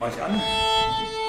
Mach ich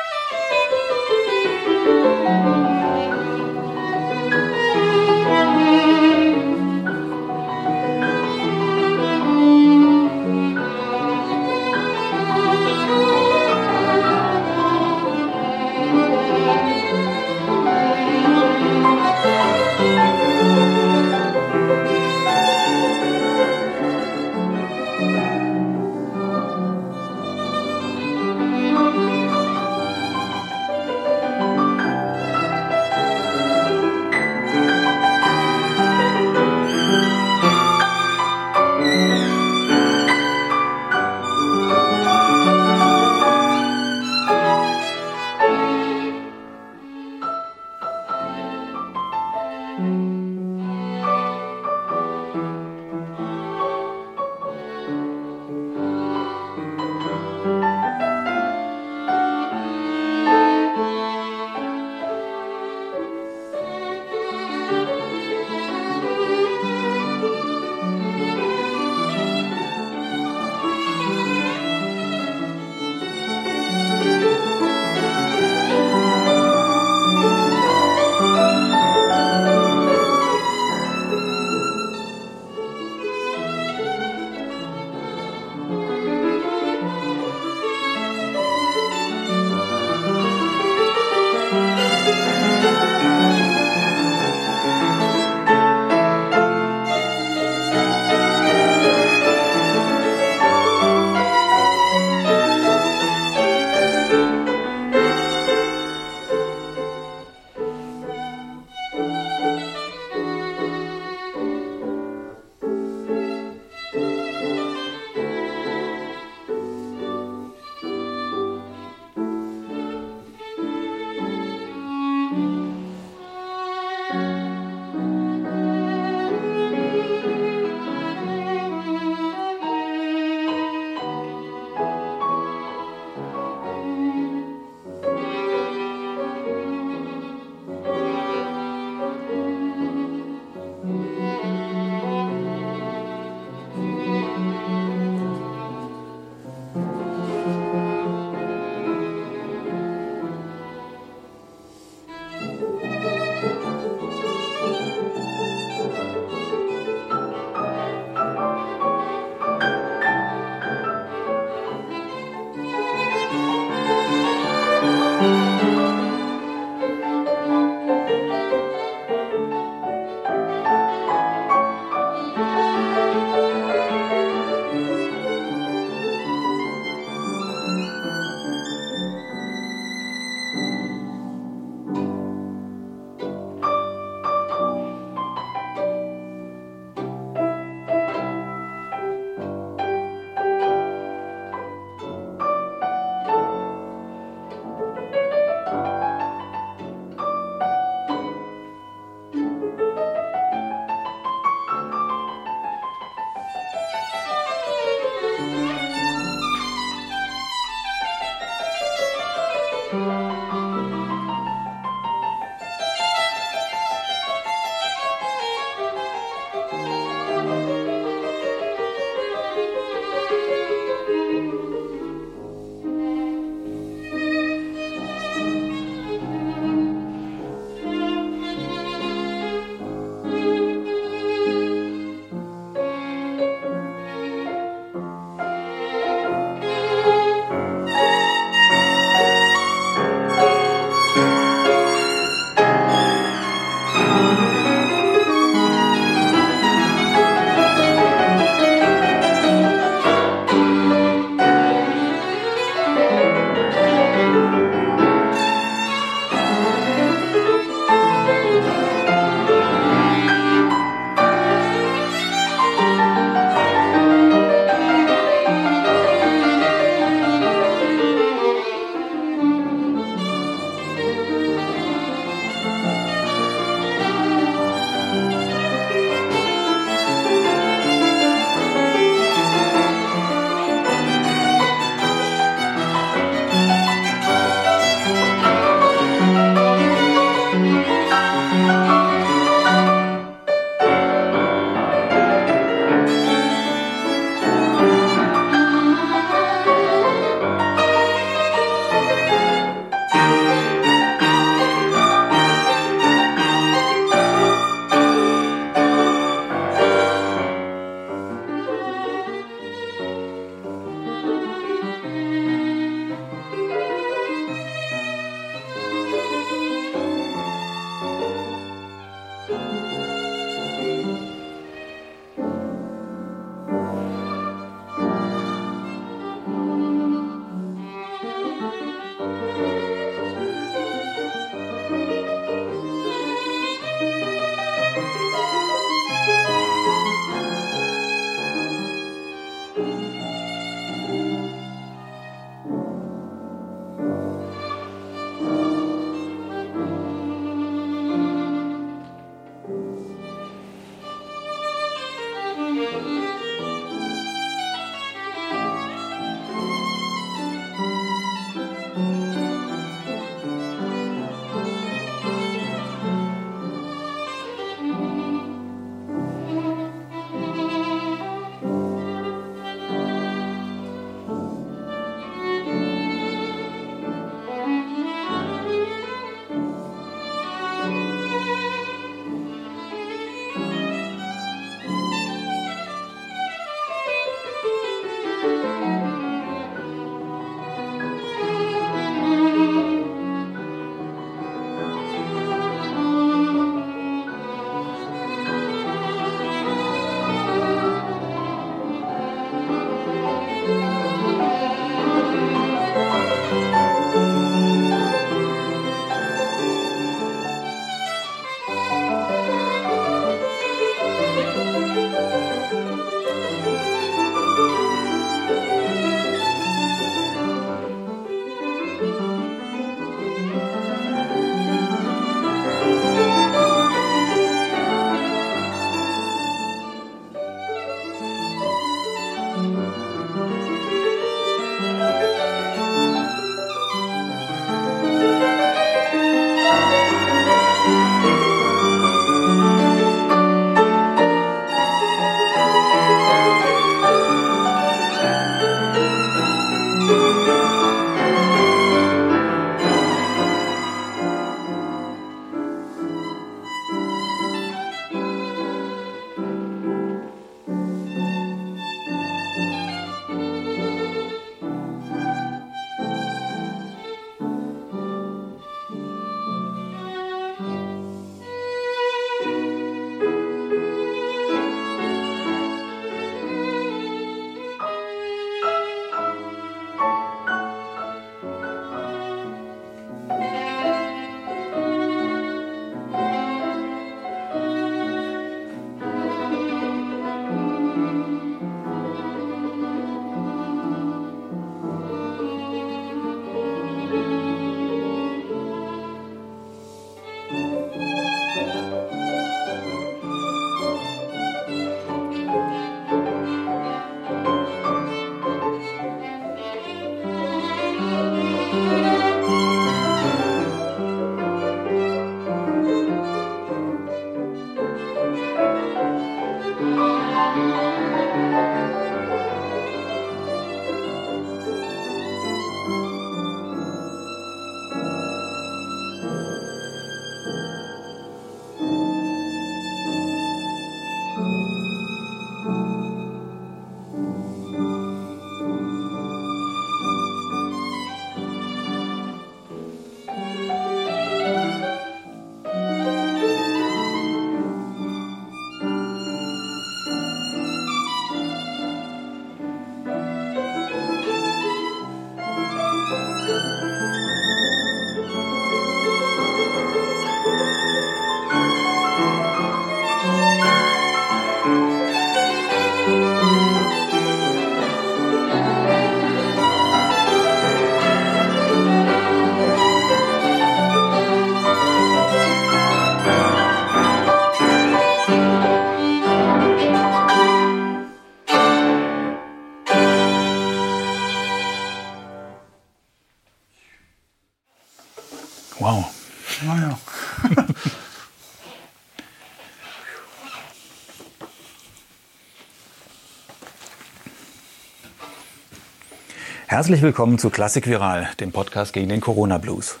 Herzlich willkommen zu Klassik Viral, dem Podcast gegen den Corona Blues.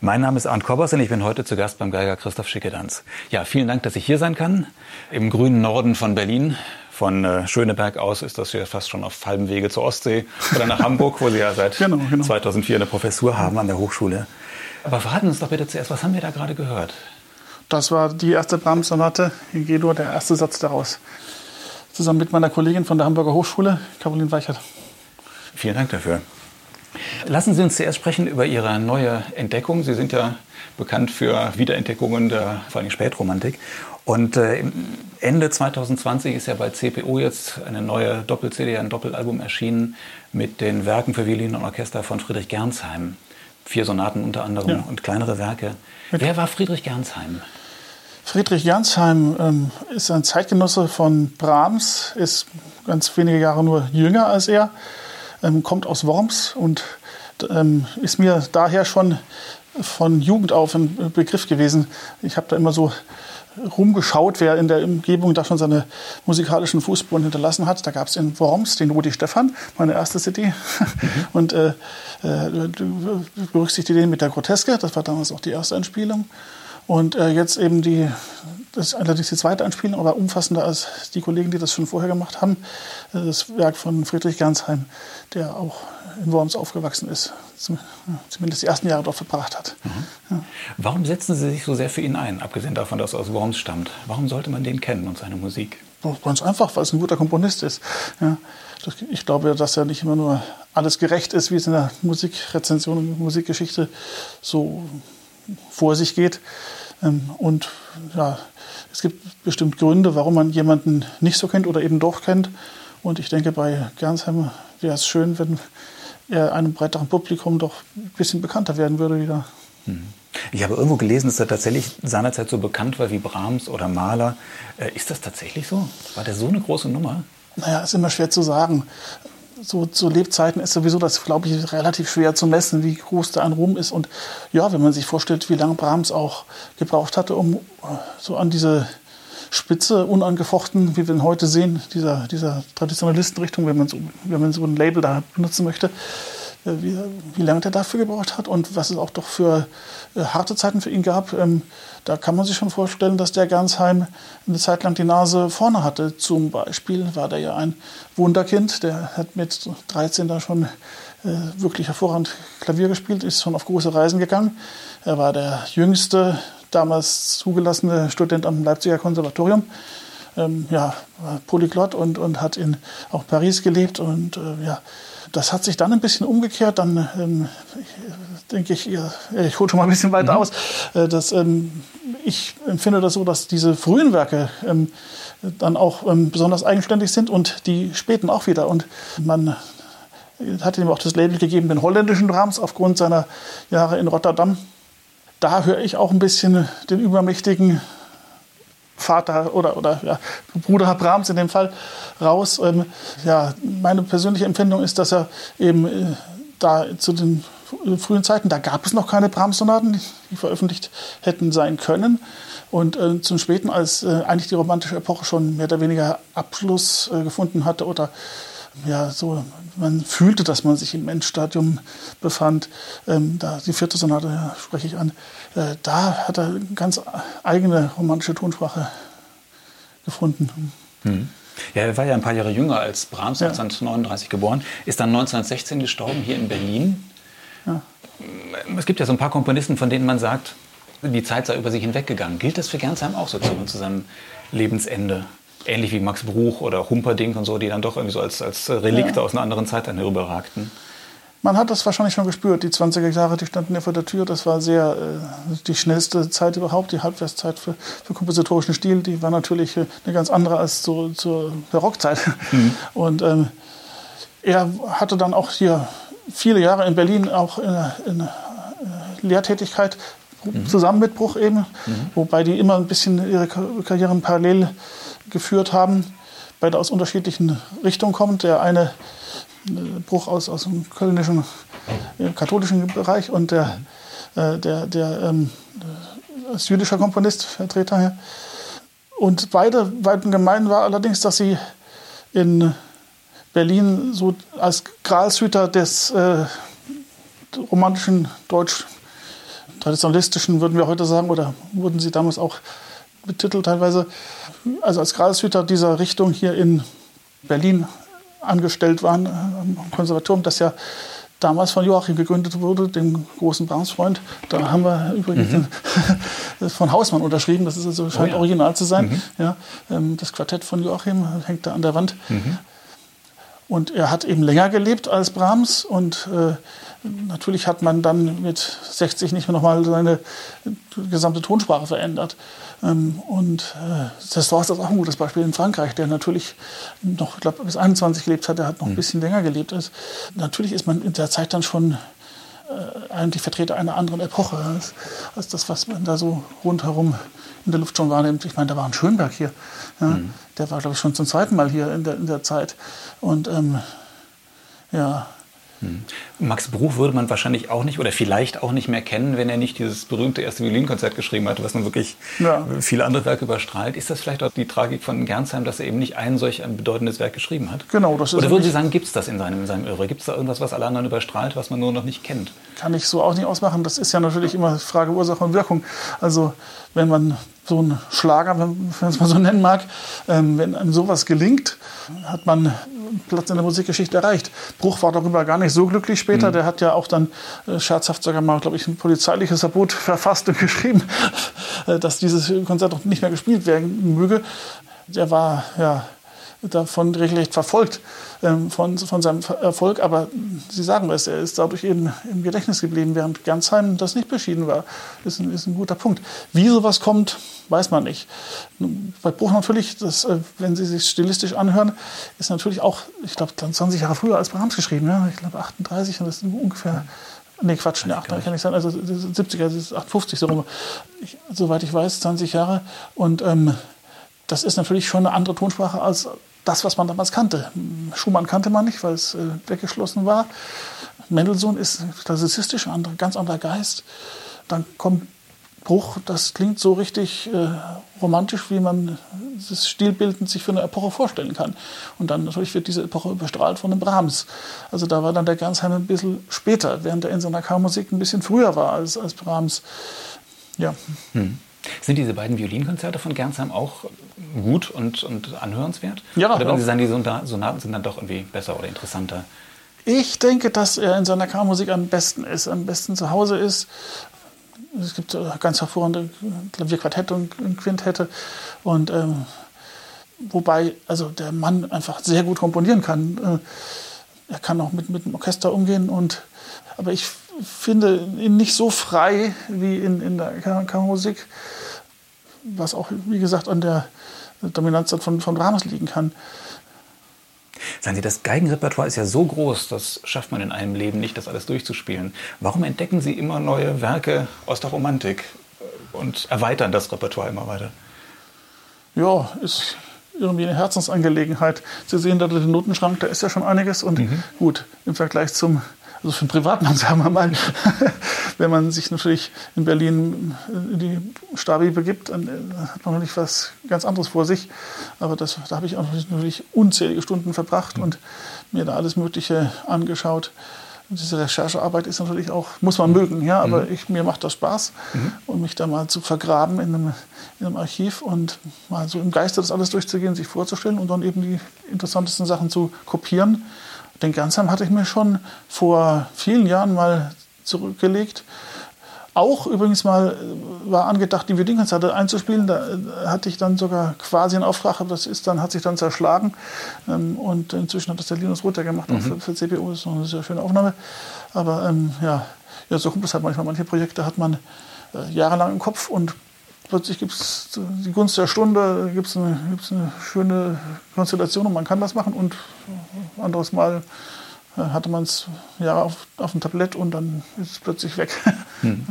Mein Name ist Arndt Kobbers und ich bin heute zu Gast beim Geiger Christoph Schickedanz. Ja, vielen Dank, dass ich hier sein kann. Im grünen Norden von Berlin. Von äh, Schöneberg aus ist das ja fast schon auf halbem Wege zur Ostsee oder nach Hamburg, wo Sie ja seit genau, genau. 2004 eine Professur haben an der Hochschule. Aber verraten uns doch bitte zuerst, was haben wir da gerade gehört? Das war die erste Brahms-Sonate in G-Dur, der erste Satz daraus. Zusammen mit meiner Kollegin von der Hamburger Hochschule, Caroline Weichert. Vielen Dank dafür. Lassen Sie uns zuerst sprechen über Ihre neue Entdeckung. Sie sind ja bekannt für Wiederentdeckungen der vor allem Spätromantik. Und äh, Ende 2020 ist ja bei CPO jetzt eine neue Doppel-CD, ein Doppelalbum erschienen mit den Werken für Violin und Orchester von Friedrich Gernsheim. Vier Sonaten unter anderem ja. und kleinere Werke. Okay. Wer war Friedrich Gernsheim? Friedrich Gernsheim ähm, ist ein Zeitgenosse von Brahms, ist ganz wenige Jahre nur jünger als er ähm, kommt aus Worms und ähm, ist mir daher schon von Jugend auf ein Begriff gewesen. Ich habe da immer so rumgeschaut, wer in der Umgebung da schon seine musikalischen Fußspuren hinterlassen hat. Da gab es in Worms den Rudi Stefan, meine erste CD. Mhm. Und äh, äh, berücksichtigt den mit der Groteske, das war damals auch die erste Anspielung. Und äh, jetzt eben die, das ist allerdings die zweite Anspielung, aber umfassender als die Kollegen, die das schon vorher gemacht haben. Äh, das Werk von Friedrich Gernsheim, der auch in Worms aufgewachsen ist, zumindest die ersten Jahre dort verbracht hat. Mhm. Ja. Warum setzen Sie sich so sehr für ihn ein, abgesehen davon, dass er aus Worms stammt? Warum sollte man den kennen und seine Musik? Ganz einfach, weil es ein guter Komponist ist. Ja. Ich glaube, dass er nicht immer nur alles gerecht ist, wie es in der Musikrezension und Musikgeschichte so vor sich geht. Ähm, und ja, es gibt bestimmt Gründe, warum man jemanden nicht so kennt oder eben doch kennt. Und ich denke, bei Gernsheim wäre es schön, wenn er einem breiteren Publikum doch ein bisschen bekannter werden würde wieder. Hm. Ich habe irgendwo gelesen, dass er tatsächlich seinerzeit so bekannt war wie Brahms oder Mahler. Äh, ist das tatsächlich so? War der so eine große Nummer? Naja, ist immer schwer zu sagen so zu Lebzeiten ist sowieso das, glaube ich, relativ schwer zu messen, wie groß da ein Ruhm ist. Und ja, wenn man sich vorstellt, wie lange Brahms auch gebraucht hatte, um äh, so an diese Spitze, unangefochten, wie wir ihn heute sehen, dieser, dieser Traditionalistenrichtung, wenn man, so, wenn man so ein Label da benutzen möchte, wie, wie lange der dafür gebraucht hat und was es auch doch für äh, harte Zeiten für ihn gab. Ähm, da kann man sich schon vorstellen, dass der Gernsheim eine Zeit lang die Nase vorne hatte. Zum Beispiel war der ja ein Wunderkind, der hat mit 13 da schon äh, wirklich hervorragend Klavier gespielt, ist schon auf große Reisen gegangen. Er war der jüngste damals zugelassene Student am Leipziger Konservatorium. Ähm, ja, Polyglott und, und hat in auch Paris gelebt und äh, ja, das hat sich dann ein bisschen umgekehrt. Dann ähm, denke ich, ich hole schon mal ein bisschen weiter mhm. aus. Äh, dass, ähm, ich empfinde das so, dass diese frühen Werke ähm, dann auch ähm, besonders eigenständig sind und die späten auch wieder. Und man hat ihm auch das Label gegeben, den holländischen Brahms, aufgrund seiner Jahre in Rotterdam. Da höre ich auch ein bisschen den übermächtigen Vater oder, oder ja, Bruder Brahms in dem Fall raus. Ähm, ja, meine persönliche Empfindung ist, dass er eben äh, da zu den frühen Zeiten, da gab es noch keine Brahms-Sonaten, die veröffentlicht hätten sein können. Und äh, zum Späten, als äh, eigentlich die romantische Epoche schon mehr oder weniger Abschluss äh, gefunden hatte oder ja, so, man fühlte, dass man sich im Endstadium befand. Ähm, da die vierte Sonate ja, spreche ich an. Äh, da hat er eine ganz eigene romantische Tonsprache gefunden. Hm. Ja, er war ja ein paar Jahre jünger als Brahms, ja. 1939 geboren, ist dann 1916 gestorben hier in Berlin. Ja. Es gibt ja so ein paar Komponisten, von denen man sagt, die Zeit sei über sich hinweggegangen. Gilt das für Gernsheim auch so zu, seinem Lebensende? Ähnlich wie Max Bruch oder Humperdinck und so, die dann doch irgendwie so als, als Relikte ja. aus einer anderen Zeit dann herüberragten. Man hat das wahrscheinlich schon gespürt. Die 20er Jahre, die standen ja vor der Tür. Das war sehr äh, die schnellste Zeit überhaupt, die Halbwertszeit für, für kompositorischen Stil. Die war natürlich äh, eine ganz andere als zu, zur Barockzeit. Mhm. Und ähm, er hatte dann auch hier viele Jahre in Berlin auch in, in äh, Lehrtätigkeit mhm. zusammen mit Bruch eben, mhm. wobei die immer ein bisschen ihre Karrieren parallel geführt haben, beide aus unterschiedlichen Richtungen kommt. Der eine Bruch aus, aus dem kölnischen äh, katholischen Bereich und der äh, der, der ähm, als jüdischer Komponist, Vertreter hier. Und beide beiden gemein war allerdings, dass sie in Berlin so als Gralshüter des äh, romantischen Deutsch traditionalistischen, würden wir heute sagen, oder wurden sie damals auch betitelt teilweise, also als Gralshüter dieser Richtung hier in Berlin angestellt waren, am Konservatorium, das ja damals von Joachim gegründet wurde, dem großen Brahms-Freund. Da haben wir übrigens mhm. von Hausmann unterschrieben, das ist also, scheint oh ja. original zu sein. Mhm. Ja, ähm, das Quartett von Joachim hängt da an der Wand. Mhm. Und er hat eben länger gelebt als Brahms und äh, natürlich hat man dann mit 60 nicht mehr nochmal seine gesamte Tonsprache verändert. Ähm, und äh, das war auch ein gutes Beispiel in Frankreich, der natürlich noch, ich glaube, bis 21 gelebt hat, der hat noch ein mhm. bisschen länger gelebt. Also, natürlich ist man in der Zeit dann schon äh, eigentlich Vertreter einer anderen Epoche als, als, das, was man da so rundherum in der Luft schon wahrnimmt. Ich meine, da war ein Schönberg hier. Ja, mhm. Der war, glaube ich, schon zum zweiten Mal hier in der, in der Zeit. Und ähm, ja, hm. Max Bruch würde man wahrscheinlich auch nicht oder vielleicht auch nicht mehr kennen, wenn er nicht dieses berühmte erste Violinkonzert geschrieben hat, was nun wirklich ja. viele andere Werke überstrahlt. Ist das vielleicht auch die Tragik von Gernsheim, dass er eben nicht ein solch ein bedeutendes Werk geschrieben hat? Genau, das ist Oder würden Sie sagen, gibt es das in seinem, in seinem Irre? Gibt es da irgendwas, was alle anderen überstrahlt, was man nur noch nicht kennt? Kann ich so auch nicht ausmachen. Das ist ja natürlich immer Frage Ursache und Wirkung. Also wenn man so einen Schlager, wenn man es mal so nennen mag, ähm, wenn einem sowas gelingt, hat man Platz in der Musikgeschichte erreicht. Bruch war darüber gar nicht so glücklich später. Mhm. Der hat ja auch dann äh, scherzhaft sogar mal, glaube ich, ein polizeiliches Verbot verfasst und geschrieben, äh, dass dieses Konzert auch nicht mehr gespielt werden möge. Der war ja davon regelrecht verfolgt ähm, von, von seinem Erfolg. Aber Sie sagen es, er ist dadurch eben im Gedächtnis geblieben, während Gernsheim das nicht beschieden war. Das ist ein, ist ein guter Punkt. Wie sowas kommt, weiß man nicht. Bei Bruch natürlich, das, äh, wenn Sie sich stilistisch anhören, ist natürlich auch, ich glaube, 20 Jahre früher als Brahms geschrieben. Ja? Ich glaube 38 und das ist ungefähr Nee, Quatsch, nee, 8 kann ich sagen. Also 70er, das ist 58 so rum. Ich, soweit ich weiß, 20 Jahre. Und ähm, das ist natürlich schon eine andere Tonsprache als das, was man damals kannte. Schumann kannte man nicht, weil es äh, weggeschlossen war. Mendelssohn ist klassizistisch, ein ganz anderer Geist. Dann kommt Bruch, das klingt so richtig äh, romantisch, wie man das stilbildend sich für eine Epoche vorstellen kann. Und dann natürlich wird diese Epoche überstrahlt von dem Brahms. Also da war dann der Gernsheim ein bisschen später, während er in seiner Kammermusik ein bisschen früher war als, als Brahms. Ja. Hm. Sind diese beiden Violinkonzerte von Gernsheim auch gut und, und anhörenswert? Ja. Oder würden Sie sagen, die Sonaten sind dann doch irgendwie besser oder interessanter? Ich denke, dass er in seiner Kammermusik am besten ist, am besten zu Hause ist. Es gibt äh, ganz hervorragende Klavierquartette und Quintette. Und ähm, wobei also der Mann einfach sehr gut komponieren kann. Äh, er kann auch mit, mit dem Orchester umgehen. Und, aber ich finde ihn nicht so frei wie in, in der Kammermusik, was auch, wie gesagt, an der Dominanz von, von Brahms liegen kann. Sagen Sie, das Geigenrepertoire ist ja so groß, das schafft man in einem Leben nicht, das alles durchzuspielen. Warum entdecken Sie immer neue Werke aus der Romantik und erweitern das Repertoire immer weiter? Ja, ist irgendwie eine Herzensangelegenheit. Sie sehen da den Notenschrank, da ist ja schon einiges. Und mhm. gut, im Vergleich zum also für einen Privatmann, sagen wir mal, wenn man sich natürlich in Berlin in die Stabi begibt, dann äh, hat man natürlich was ganz anderes vor sich. Aber das, da habe ich auch natürlich unzählige Stunden verbracht und mir da alles Mögliche angeschaut. Und diese Recherchearbeit ist natürlich auch, muss man mögen, ja, aber mhm. ich, mir macht das Spaß, mhm. und mich da mal zu vergraben in einem, in einem Archiv und mal so im Geiste das alles durchzugehen, sich vorzustellen und dann eben die interessantesten Sachen zu kopieren den Gernsheim hatte ich mir schon vor vielen Jahren mal zurückgelegt. Auch übrigens mal äh, war angedacht, die Violinkonzerte einzuspielen. Da äh, hatte ich dann sogar quasi einen Auftrag, aber das ist dann, hat sich dann zerschlagen. Ähm, und inzwischen hat das der Linus Rother gemacht, mhm. auch für, für CPU. Das ist noch eine sehr schöne Aufnahme. Aber ähm, ja, ja, so kommt es halt manchmal. Manche Projekte hat man äh, jahrelang im Kopf und plötzlich gibt es die Gunst der Stunde, gibt es eine, gibt's eine schöne Konstellation und man kann das machen und anderes Mal äh, hatte man es ja auf, auf dem Tablett und dann ist es plötzlich weg. Hm.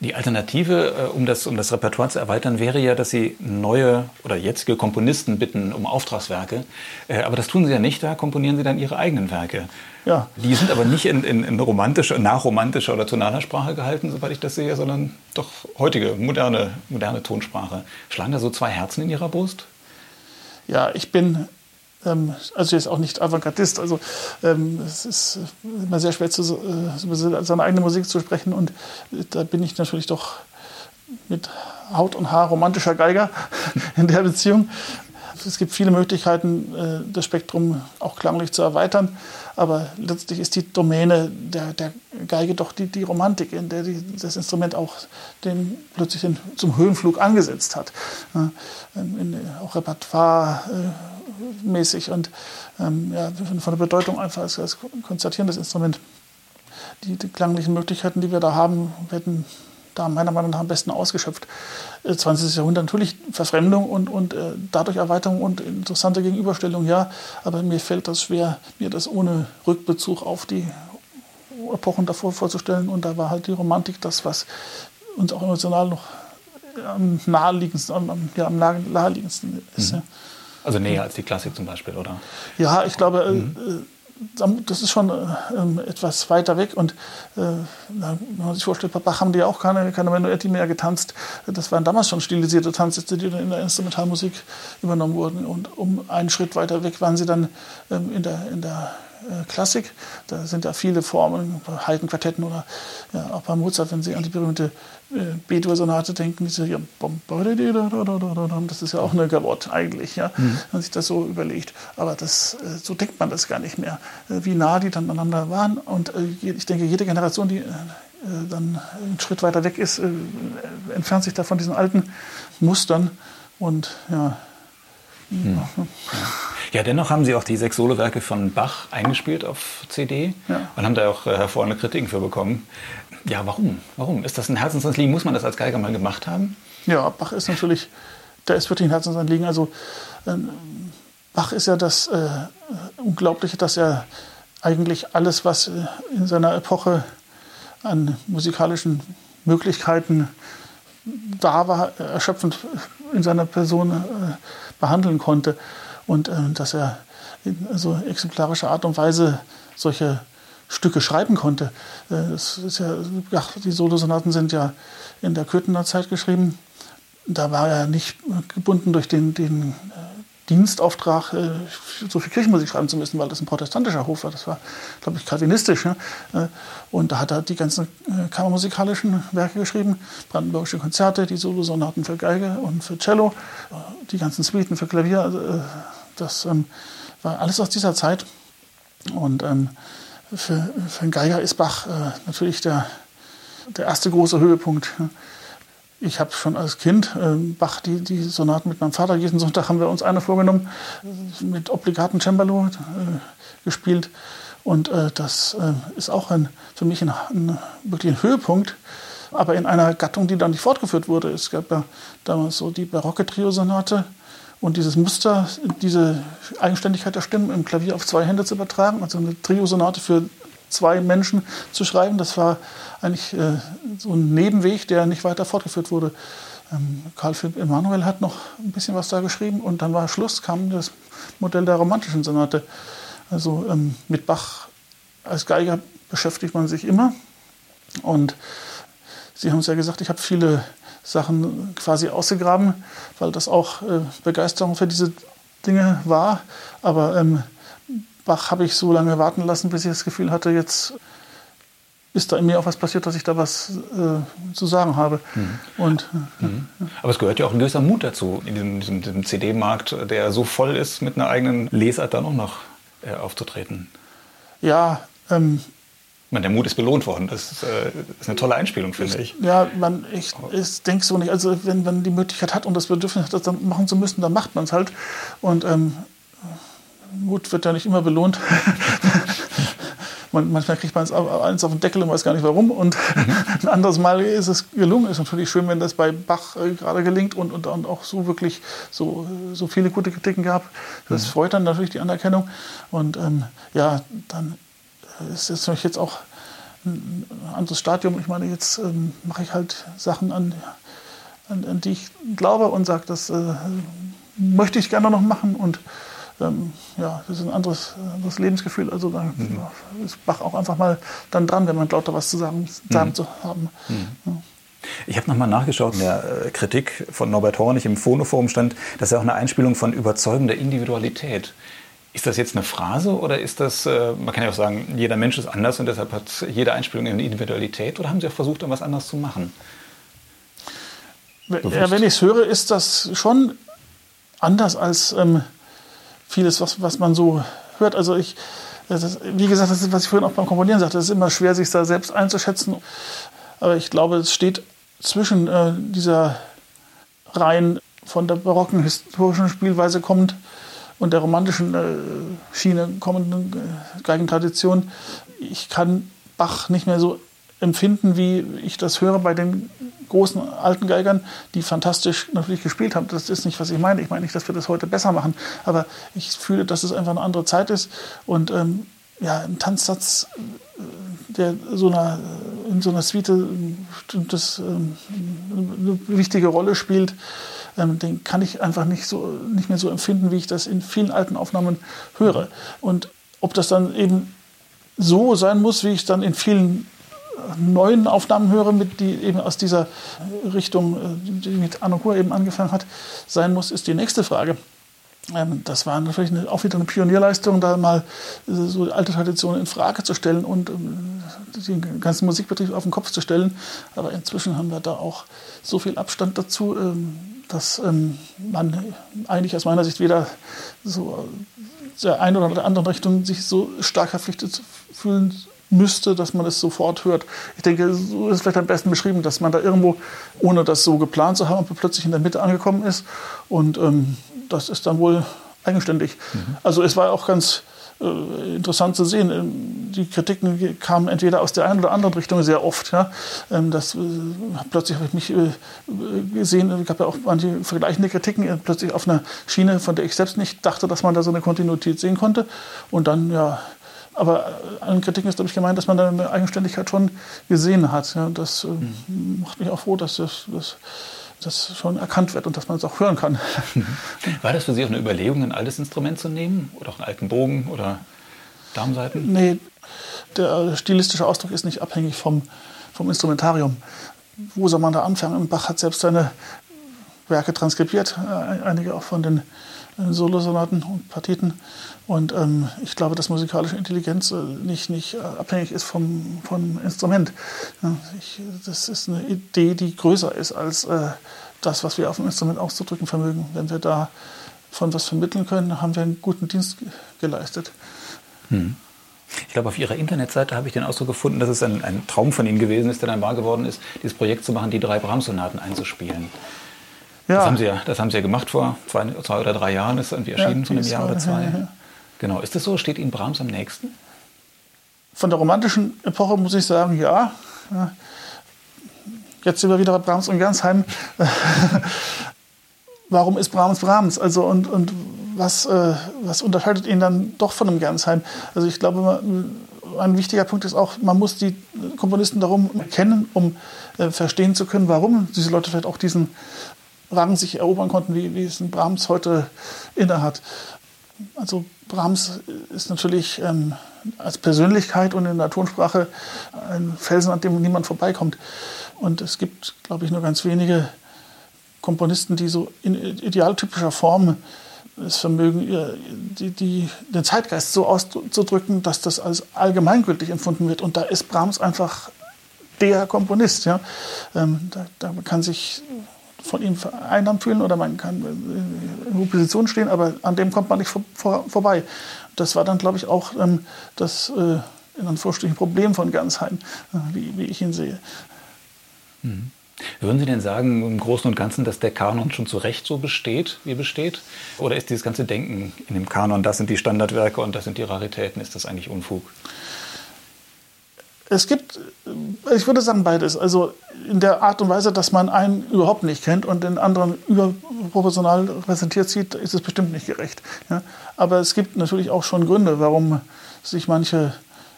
Die Alternative, äh, um das, um das Repertoire zu erweitern, wäre ja, dass Sie neue oder jetzige Komponisten bitten um Auftragswerke. Äh, aber das tun Sie ja nicht, da komponieren Sie dann Ihre eigenen Werke. Ja. Die sind aber nicht in, in, in romantischer, nachromantischer oder tonaler Sprache gehalten, soweit ich das sehe, sondern doch heutige, moderne, moderne Tonsprache. Schlagen da so zwei Herzen in Ihrer Brust? Ja, ich bin also jetzt auch nicht Avantgardist. Also ähm, es ist immer sehr schwer, zu, äh, seine eigene Musik zu sprechen. Und da bin ich natürlich doch mit Haut und Haar romantischer Geiger in der Beziehung. Es gibt viele Möglichkeiten, äh, das Spektrum auch klanglich zu erweitern. Aber letztlich ist die Domäne der, der Geige doch die, die Romantik, in der die, das Instrument auch den, plötzlich den, zum Höhenflug angesetzt hat. In, auch Repertoire. Äh, mäßig und ähm, ja, von der Bedeutung einfach als, als konzertierendes Instrument. Die, die, klanglichen Möglichkeiten, die wir da haben, werden da meiner Meinung nach am besten ausgeschöpft. 20. Äh, Jahrhundert natürlich Verfremdung und, und äh, dadurch Erweiterung und interessante Gegenüberstellung, ja, aber mir fällt das schwer, mir das ohne Rückbezug auf die Epochen davor vorzustellen und da war halt die Romantik das, was uns auch emotional noch am naheliegendsten, am, ja, am naheliegendsten ist. Mhm. Ja. Also näher als die Klassik zum Beispiel, oder? Ja, ich glaube, mhm. das ist schon äh, etwas weiter weg. Und wenn man sich vorstellt, bei Bach haben die ja auch keine, keine Menuetti mehr getanzt. Das waren damals schon stilisierte Tanzsätze, die dann in der Instrumentalmusik übernommen wurden. Und um einen Schritt weiter weg waren sie dann ähm, in der, in der Klassik. Da sind ja viele Formen, bei Haydn-Quartetten oder ja, auch bei Mozart, wenn Sie an die berühmte äh, B-Dur-Sonate denken, diese hier, das ist ja auch eine Gavotte eigentlich, ja, mhm. wenn man sich das so überlegt. Aber das, äh, so denkt man das gar nicht mehr, wie nah die dann aneinander waren. Und ich denke, jede Generation, die dann einen Schritt weiter weg ist, entfernt sich da von diesen alten Mustern. Und ja, hm. Ja, dennoch haben Sie auch die sechs Solowerke von Bach eingespielt auf CD ja. und haben da auch äh, hervorragende Kritiken für bekommen. Ja, warum? Warum? Ist das ein Herzensanliegen? Muss man das als Geiger mal gemacht haben? Ja, Bach ist natürlich, da ist wirklich ein Herzensanliegen. Also äh, Bach ist ja das äh, Unglaubliche, dass er eigentlich alles, was äh, in seiner Epoche an musikalischen Möglichkeiten da war, erschöpfend in seiner Person äh, behandeln konnte und äh, dass er in so exemplarischer Art und Weise solche Stücke schreiben konnte. Äh, das ist ja, ja, die Solosonaten sind ja in der Köthener Zeit geschrieben. Da war er nicht gebunden durch den, den äh, Dienstauftrag, äh, so viel Kirchenmusik schreiben zu müssen, weil das ein protestantischer Hof war. Das war, glaube ich, kalvinistisch. Ne? Äh, und da hat er die ganzen äh, kammermusikalischen Werke geschrieben, brandenburgische Konzerte, die Solosonaten für Geige und für Cello, die ganzen Suiten für Klavier. Das ähm, war alles aus dieser Zeit. Und ähm, für, für einen Geiger ist Bach natürlich der, der erste große Höhepunkt. Ich habe schon als Kind äh, Bach die, die Sonaten mit meinem Vater jeden Sonntag haben wir uns eine vorgenommen, mit obligaten Cembalo äh, gespielt. Und äh, das äh, ist auch ein, für mich ein, ein, wirklich ein Höhepunkt, aber in einer Gattung, die dann nicht fortgeführt wurde. Es gab ja damals so die barocke Triosonate und dieses Muster, diese Eigenständigkeit der Stimmen im Klavier auf zwei Hände zu übertragen, also eine Triosonate für zwei Menschen zu schreiben. Das war eigentlich äh, so ein Nebenweg, der nicht weiter fortgeführt wurde. Ähm, Karl Philipp Emanuel hat noch ein bisschen was da geschrieben und dann war Schluss, kam das Modell der romantischen Sonate. Also ähm, mit Bach als Geiger beschäftigt man sich immer. Und Sie haben es ja gesagt, ich habe viele Sachen quasi ausgegraben, weil das auch äh, Begeisterung für diese Dinge war. Aber ähm, Bach habe ich so lange warten lassen, bis ich das Gefühl hatte, jetzt ist da in mir auch was passiert, dass ich da was äh, zu sagen habe. Mhm. Und, äh, mhm. Aber es gehört ja auch ein gewisser Mut dazu, in diesem, diesem, diesem CD-Markt, der so voll ist, mit einer eigenen Lesart dann auch noch äh, aufzutreten. Ja, ähm, meine, der Mut ist belohnt worden. Das ist, äh, ist eine tolle Einspielung, finde ich. Ja, man, ich, ich denke so nicht. Also, wenn man die Möglichkeit hat und das Bedürfnis hat, das dann machen zu müssen, dann macht man es halt. Und ähm, Mut wird ja nicht immer belohnt. manchmal kriegt man eins auf den Deckel und weiß gar nicht warum. Und ein anderes Mal ist es gelungen. Ist natürlich schön, wenn das bei Bach äh, gerade gelingt und, und, und, auch so wirklich so, so viele gute Kritiken gab. Das mhm. freut dann natürlich die Anerkennung. Und ähm, ja, dann ist natürlich jetzt auch ein anderes Stadium. Ich meine, jetzt ähm, mache ich halt Sachen, an, an, an, die ich glaube und sage, das äh, möchte ich gerne noch machen und ähm, ja, das ist ein anderes, anderes Lebensgefühl. Also da mhm. ist Bach auch einfach mal dann dran, wenn man glaubt, da was zu sagen, sagen mhm. zu haben. Mhm. Ja. Ich habe nochmal nachgeschaut, in der äh, Kritik von Norbert Hornig im Phonoforum stand, das ist ja auch eine Einspielung von überzeugender Individualität. Ist das jetzt eine Phrase oder ist das, äh, man kann ja auch sagen, jeder Mensch ist anders und deshalb hat jede Einspielung eine Individualität oder haben Sie auch versucht, etwas anderes zu machen? Ja, wenn ich es höre, ist das schon anders als ähm, vieles, was, was man so hört. Also ich, ist, wie gesagt, das ist, was ich vorhin auch beim Komponieren sagte, es ist immer schwer, sich da selbst einzuschätzen. Aber ich glaube, es steht zwischen äh, dieser rein von der barocken historischen Spielweise kommend und der romantischen äh, Schiene kommenden äh, Geigentradition. Ich kann Bach nicht mehr so empfinden, wie ich das höre bei den großen alten Geigern, die fantastisch natürlich gespielt haben. Das ist nicht, was ich meine. Ich meine nicht, dass wir das heute besser machen, aber ich fühle, dass es einfach eine andere Zeit ist und ähm, ja, ein Tanzsatz, äh, der so einer, in so einer Suite das, ähm, eine wichtige Rolle spielt, den kann ich einfach nicht, so, nicht mehr so empfinden, wie ich das in vielen alten Aufnahmen höre. Und ob das dann eben so sein muss, wie ich es dann in vielen neuen Aufnahmen höre, mit, die eben aus dieser Richtung, äh, die mit Anokua eben angefangen hat, sein muss, ist die nächste Frage. Ähm, das war natürlich eine, auch wieder eine Pionierleistung, da mal äh, so alte Traditionen in Frage zu stellen und ähm, den ganzen Musikbetrieb auf den Kopf zu stellen. Aber inzwischen haben wir da auch so viel Abstand dazu, ähm, dass man eigentlich aus meiner Sicht weder so der einen oder der anderen Richtung sich so stark verpflichtet fühlen müsste, dass man es sofort hört. Ich denke, so ist es vielleicht am besten beschrieben, dass man da irgendwo, ohne das so geplant zu haben, plötzlich in der Mitte angekommen ist. Und ähm, das ist dann wohl eigenständig. Mhm. Also es war auch ganz äh, interessant zu sehen. Ähm, die Kritiken kamen entweder aus der einen oder anderen Richtung sehr oft. Ja. Ähm, das, äh, plötzlich habe ich mich äh, gesehen, es gab ja auch manche vergleichende Kritiken, plötzlich auf einer Schiene, von der ich selbst nicht dachte, dass man da so eine Kontinuität sehen konnte. Und dann, ja, aber an Kritiken ist, glaube ich, gemeint, dass man da eine Eigenständigkeit schon gesehen hat. Ja, das äh, mhm. macht mich auch froh, dass das, das, das, schon erkannt wird und dass man es auch hören kann. War das für Sie auch eine Überlegung, ein altes Instrument zu nehmen? Oder auch einen alten Bogen oder Darmseiten? Nee, der stilistische Ausdruck ist nicht abhängig vom, vom Instrumentarium. Wo soll man da anfangen? Bach hat selbst seine Werke transkribiert, äh, einige auch von den Solosonaten und Partiten. Und ähm, ich glaube, dass musikalische Intelligenz äh, nicht, nicht äh, abhängig ist vom, vom Instrument. Ja, ich, das ist eine Idee, die größer ist als äh, das, was wir auf dem Instrument auszudrücken vermögen. Wenn wir da von was vermitteln können, haben wir einen guten Dienst geleistet. Hm. Ich glaube, auf Ihrer Internetseite habe ich den Ausdruck gefunden, dass es ein, ein, Traum von Ihnen gewesen ist, der dann wahr geworden ist, dieses Projekt zu machen, die drei Brahms-Sonaten einzuspielen. Ja. Das, haben Sie ja, das haben Sie ja gemacht vor zwei, zwei oder drei Jahren, ist irgendwie erschienen ja, von einem Jahr oder zwei. Ja, genau. Ist das so? Steht Ihnen Brahms am nächsten? Von der romantischen Epoche muss ich sagen, ja. Jetzt sind wir wieder bei Brahms und Gernsheim. Warum ist Brahms Brahms? Also und, und was, äh, was unterscheidet ihn dann doch von einem Gernsheim? Also ich glaube, ein wichtiger Punkt ist auch, man muss die Komponisten darum kennen, um äh, verstehen zu können, warum diese Leute vielleicht auch diesen Rang sich erobern konnten, wie, wie es ein Brahms heute innehat. Also Brahms ist natürlich ähm, als Persönlichkeit und in der Tonsprache ein Felsen, an dem niemand vorbeikommt. Und es gibt, glaube ich, nur ganz wenige Komponisten, die so in idealtypischer Form es vermögen, die, die, den Zeitgeist so auszudrücken, dass das als allgemeingültig empfunden wird. Und da ist Brahms einfach der Komponist. Ja? Ähm, da, da kann sich von ihm vereinnahmt fühlen oder man kann in Opposition stehen, aber an dem kommt man nicht vor, vor, vorbei. Das war dann, glaube ich, auch ähm, das äh, in Anführungsstrichen Problem von Gansheim, äh, wie, wie, ich ihn sehe. Mhm. Würden Sie denn sagen, im Großen und Ganzen, dass der Kanon schon zu Recht so besteht, wie besteht? Oder ist dieses ganze Denken in dem Kanon, das sind die Standardwerke und das sind die Raritäten, ist das eigentlich Unfug? Es gibt, ich würde sagen, beides. Also in der Art und Weise, dass man einen überhaupt nicht kennt und den anderen überproportional repräsentiert sieht, ist es bestimmt nicht gerecht. Ja? Aber es gibt natürlich auch schon Gründe, warum sich manche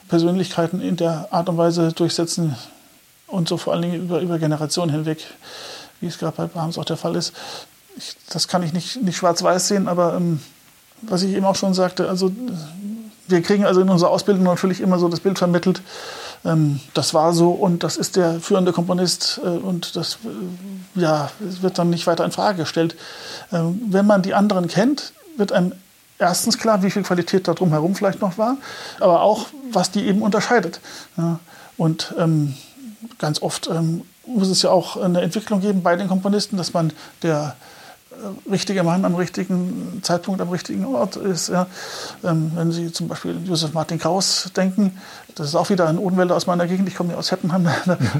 Persönlichkeiten in der Art und Weise durchsetzen und so vor allen Dingen über, über Generationen hinweg, wie es gerade bei Brahms auch der Fall ist. Ich, das kann ich nicht, nicht schwarz-weiß sehen, aber ähm, was ich eben auch schon sagte, also wir kriegen also in unserer Ausbildung natürlich immer so das Bild vermittelt, das war so und das ist der führende Komponist äh, und das äh, ja, wird dann nicht weiter in Frage gestellt. Ähm, wenn man die anderen kennt, wird einem erstens klar, wie viel Qualität da drumherum vielleicht noch war, aber auch, was die eben unterscheidet. Und ähm, ganz oft ähm, muss es ja auch eine Entwicklung geben bei den Komponisten, dass man der richtige Mann am richtigen Zeitpunkt am richtigen Ort ist. Ja. Ähm, wenn Sie zum Beispiel Josef Martin Kraus denken, das ist auch wieder ein Odenwälder aus meiner Gegend, ich komme ja aus Heppenheim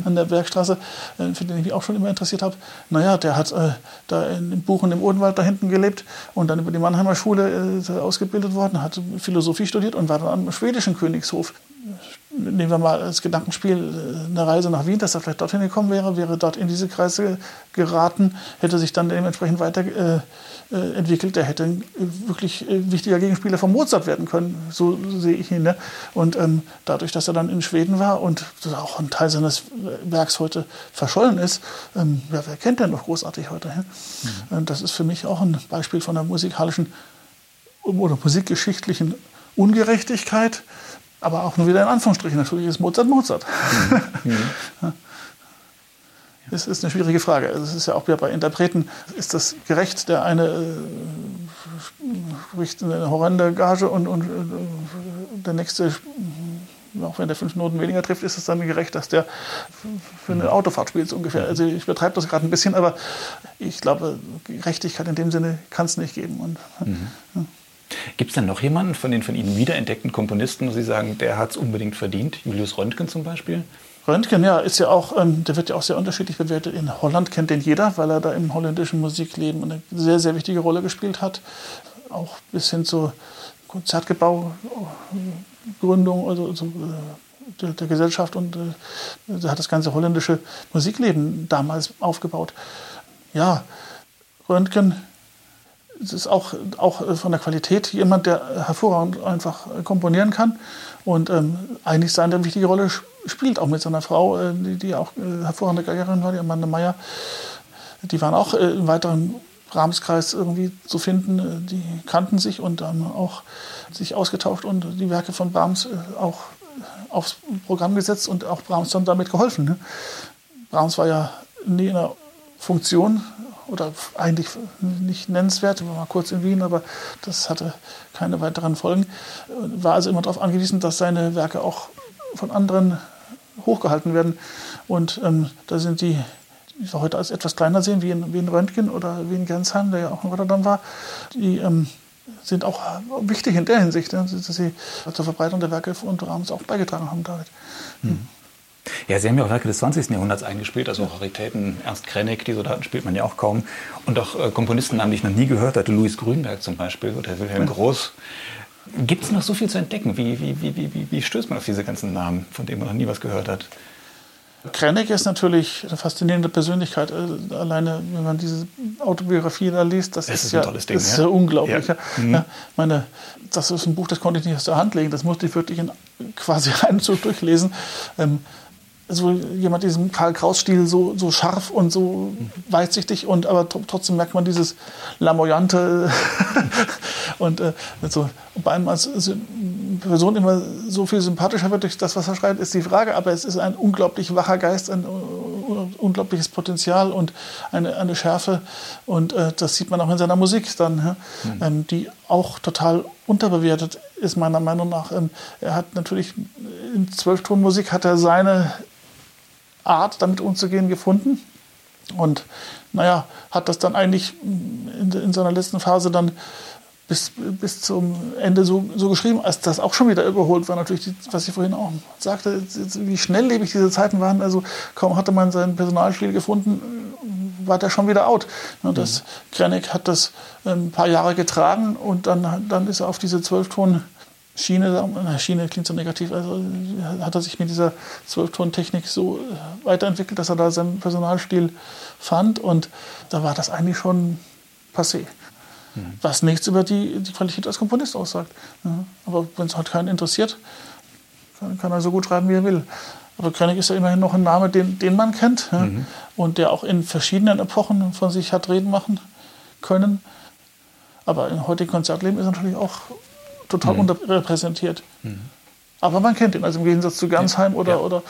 an der Bergstraße, äh, für den ich mich auch schon immer interessiert habe. Naja, der hat äh, da in Buchen im Odenwald da hinten gelebt und dann über die Mannheimer Schule äh, ausgebildet worden, hat Philosophie studiert und war dann am schwedischen Königshof nehmen wir mal als Gedankenspiel äh, eine Reise nach Wien, dass er vielleicht dorthin gekommen wäre, wäre dort in diese Kreise geraten, hätte sich dann dementsprechend weiterentwickelt. Äh, äh. Er hätte ein wirklich wichtiger Gegenspieler von Mozart werden können, so sehe ich ihn. Ne? Und ähm, dadurch, dass er dann in Schweden war und auch ein Teil seines Werks heute verschollen ist, ähm, ja, wer kennt denn noch großartig heute? Mhm. Und das ist für mich auch ein Beispiel von der musikalischen oder musikgeschichtlichen Ungerechtigkeit aber auch nur wieder in Anführungsstrichen. Natürlich ist Mozart Mozart. Mhm. Das ist eine schwierige Frage. Es ist ja auch wieder bei Interpreten, ist das gerecht? Der eine äh, spricht eine horrende Gage und, und äh, der nächste, auch wenn der fünf Noten weniger trifft, ist es dann gerecht, dass der für eine Autofahrt spielt, so ungefähr. Also ich betreibe das gerade ein bisschen, aber ich glaube, Gerechtigkeit in dem Sinne kann es nicht geben. Und, mhm. ja. Gibt es denn noch jemanden von den von Ihnen wiederentdeckten Komponisten, wo Sie sagen, der hat es unbedingt verdient? Julius Röntgen zum Beispiel? Röntgen, ja, ist ja auch, ähm, der wird ja auch sehr unterschiedlich bewertet. In Holland kennt den jeder, weil er da im holländischen Musikleben eine sehr, sehr wichtige Rolle gespielt hat. Auch bis hin zur Konzertgebaugründung, also, also der, der, Gesellschaft und äh, hat das ganze holländische Musikleben damals aufgebaut. Ja, Röntgen es ist auch, auch von der Qualität jemand, der hervorragend einfach komponieren kann und ähm, eigentlich seine wichtige Rolle spielt, auch mit seiner Frau, äh, die, die, auch äh, hervorragende Geigerin war, die Amanda Meyer. Die waren auch äh, im weiteren Brahmskreis irgendwie zu finden. Äh, die kannten sich und haben auch sich ausgetauscht und die Werke von Brahms äh, auch aufs Programm gesetzt und auch Brahms dann damit geholfen. Ne? Brahms war ja nie in einer Funktion oder eigentlich nicht nennenswert, war mal kurz in Wien, aber das hatte keine weiteren Folgen. War also immer darauf angewiesen, dass seine Werke auch von anderen hochgehalten werden. Und ähm, da sind die, die wir heute als etwas kleiner sehen, wie in, wie in Röntgen oder wie in Gernsheim, der ja auch in Rotterdam war, die ähm, sind auch wichtig in der Hinsicht, dass sie zur Verbreitung der Werke von Brahms auch beigetragen haben damit. Mhm. Ja, Sie haben ja auch Werke des 20. Jahrhunderts eingespielt, also Raritäten, Ernst Krenneck, die Soldaten spielt man ja auch kaum. Und auch äh, Komponistennamen, die ich noch nie gehört hatte, Louis Grünberg zum Beispiel oder Wilhelm Groß. Gibt es noch so viel zu entdecken? Wie, wie, wie, wie, wie stößt man auf diese ganzen Namen, von denen man noch nie was gehört hat? Krenneck ist natürlich eine faszinierende Persönlichkeit. Äh, alleine, wenn man diese Autobiografie da liest, das, das ist, ist, ja, Ding, ist ja. unglaublich. Ja. Mhm. Ja, meine, das ist ein Buch, das konnte ich nicht aus der Hand legen. Das musste ich wirklich in quasi einen Zug durchlesen. Ähm, so jemand diesem Karl Kraus-Stil so, so scharf und so weitsichtig und aber trotzdem merkt man dieses Lamoyante und äh, so bei einem als Person immer so viel sympathischer wird durch das, was er schreibt, ist die Frage, aber es ist ein unglaublich wacher Geist, ein unglaubliches Potenzial und eine, eine Schärfe und äh, das sieht man auch in seiner Musik dann, mhm. ähm, die auch total unterbewertet ist meiner Meinung nach. Ähm, er hat natürlich in Zwölftonmusik hat er seine Art, damit umzugehen, gefunden. Und naja, hat das dann eigentlich in, in seiner letzten Phase dann bis, bis zum Ende so, so geschrieben, als das auch schon wieder überholt war. Natürlich, die, was ich vorhin auch sagte, wie schnelllebig diese Zeiten waren. Also kaum hatte man sein Personalspiel gefunden, war der schon wieder out. Und das, mhm. Krennic hat das ein paar Jahre getragen und dann, dann ist er auf diese Zwölfton Schiene, Schiene klingt so negativ, also hat er sich mit dieser Zwölftontechnik so äh, weiterentwickelt, dass er da seinen Personalstil fand und da war das eigentlich schon passé. Mhm. Was nichts über die, die Qualität als Komponist aussagt. Ja, aber wenn es halt keinen interessiert, kann, kann er so gut schreiben, wie er will. Aber Krennig ist ja immerhin noch ein Name, den, den man kennt ja, mhm. und der auch in verschiedenen Epochen von sich hat reden machen können. Aber im heutigen Konzertleben ist er natürlich auch total mhm. unterrepräsentiert. Mhm. Aber man kennt ihn, also im Gegensatz zu Gansheim oder, ja. oder,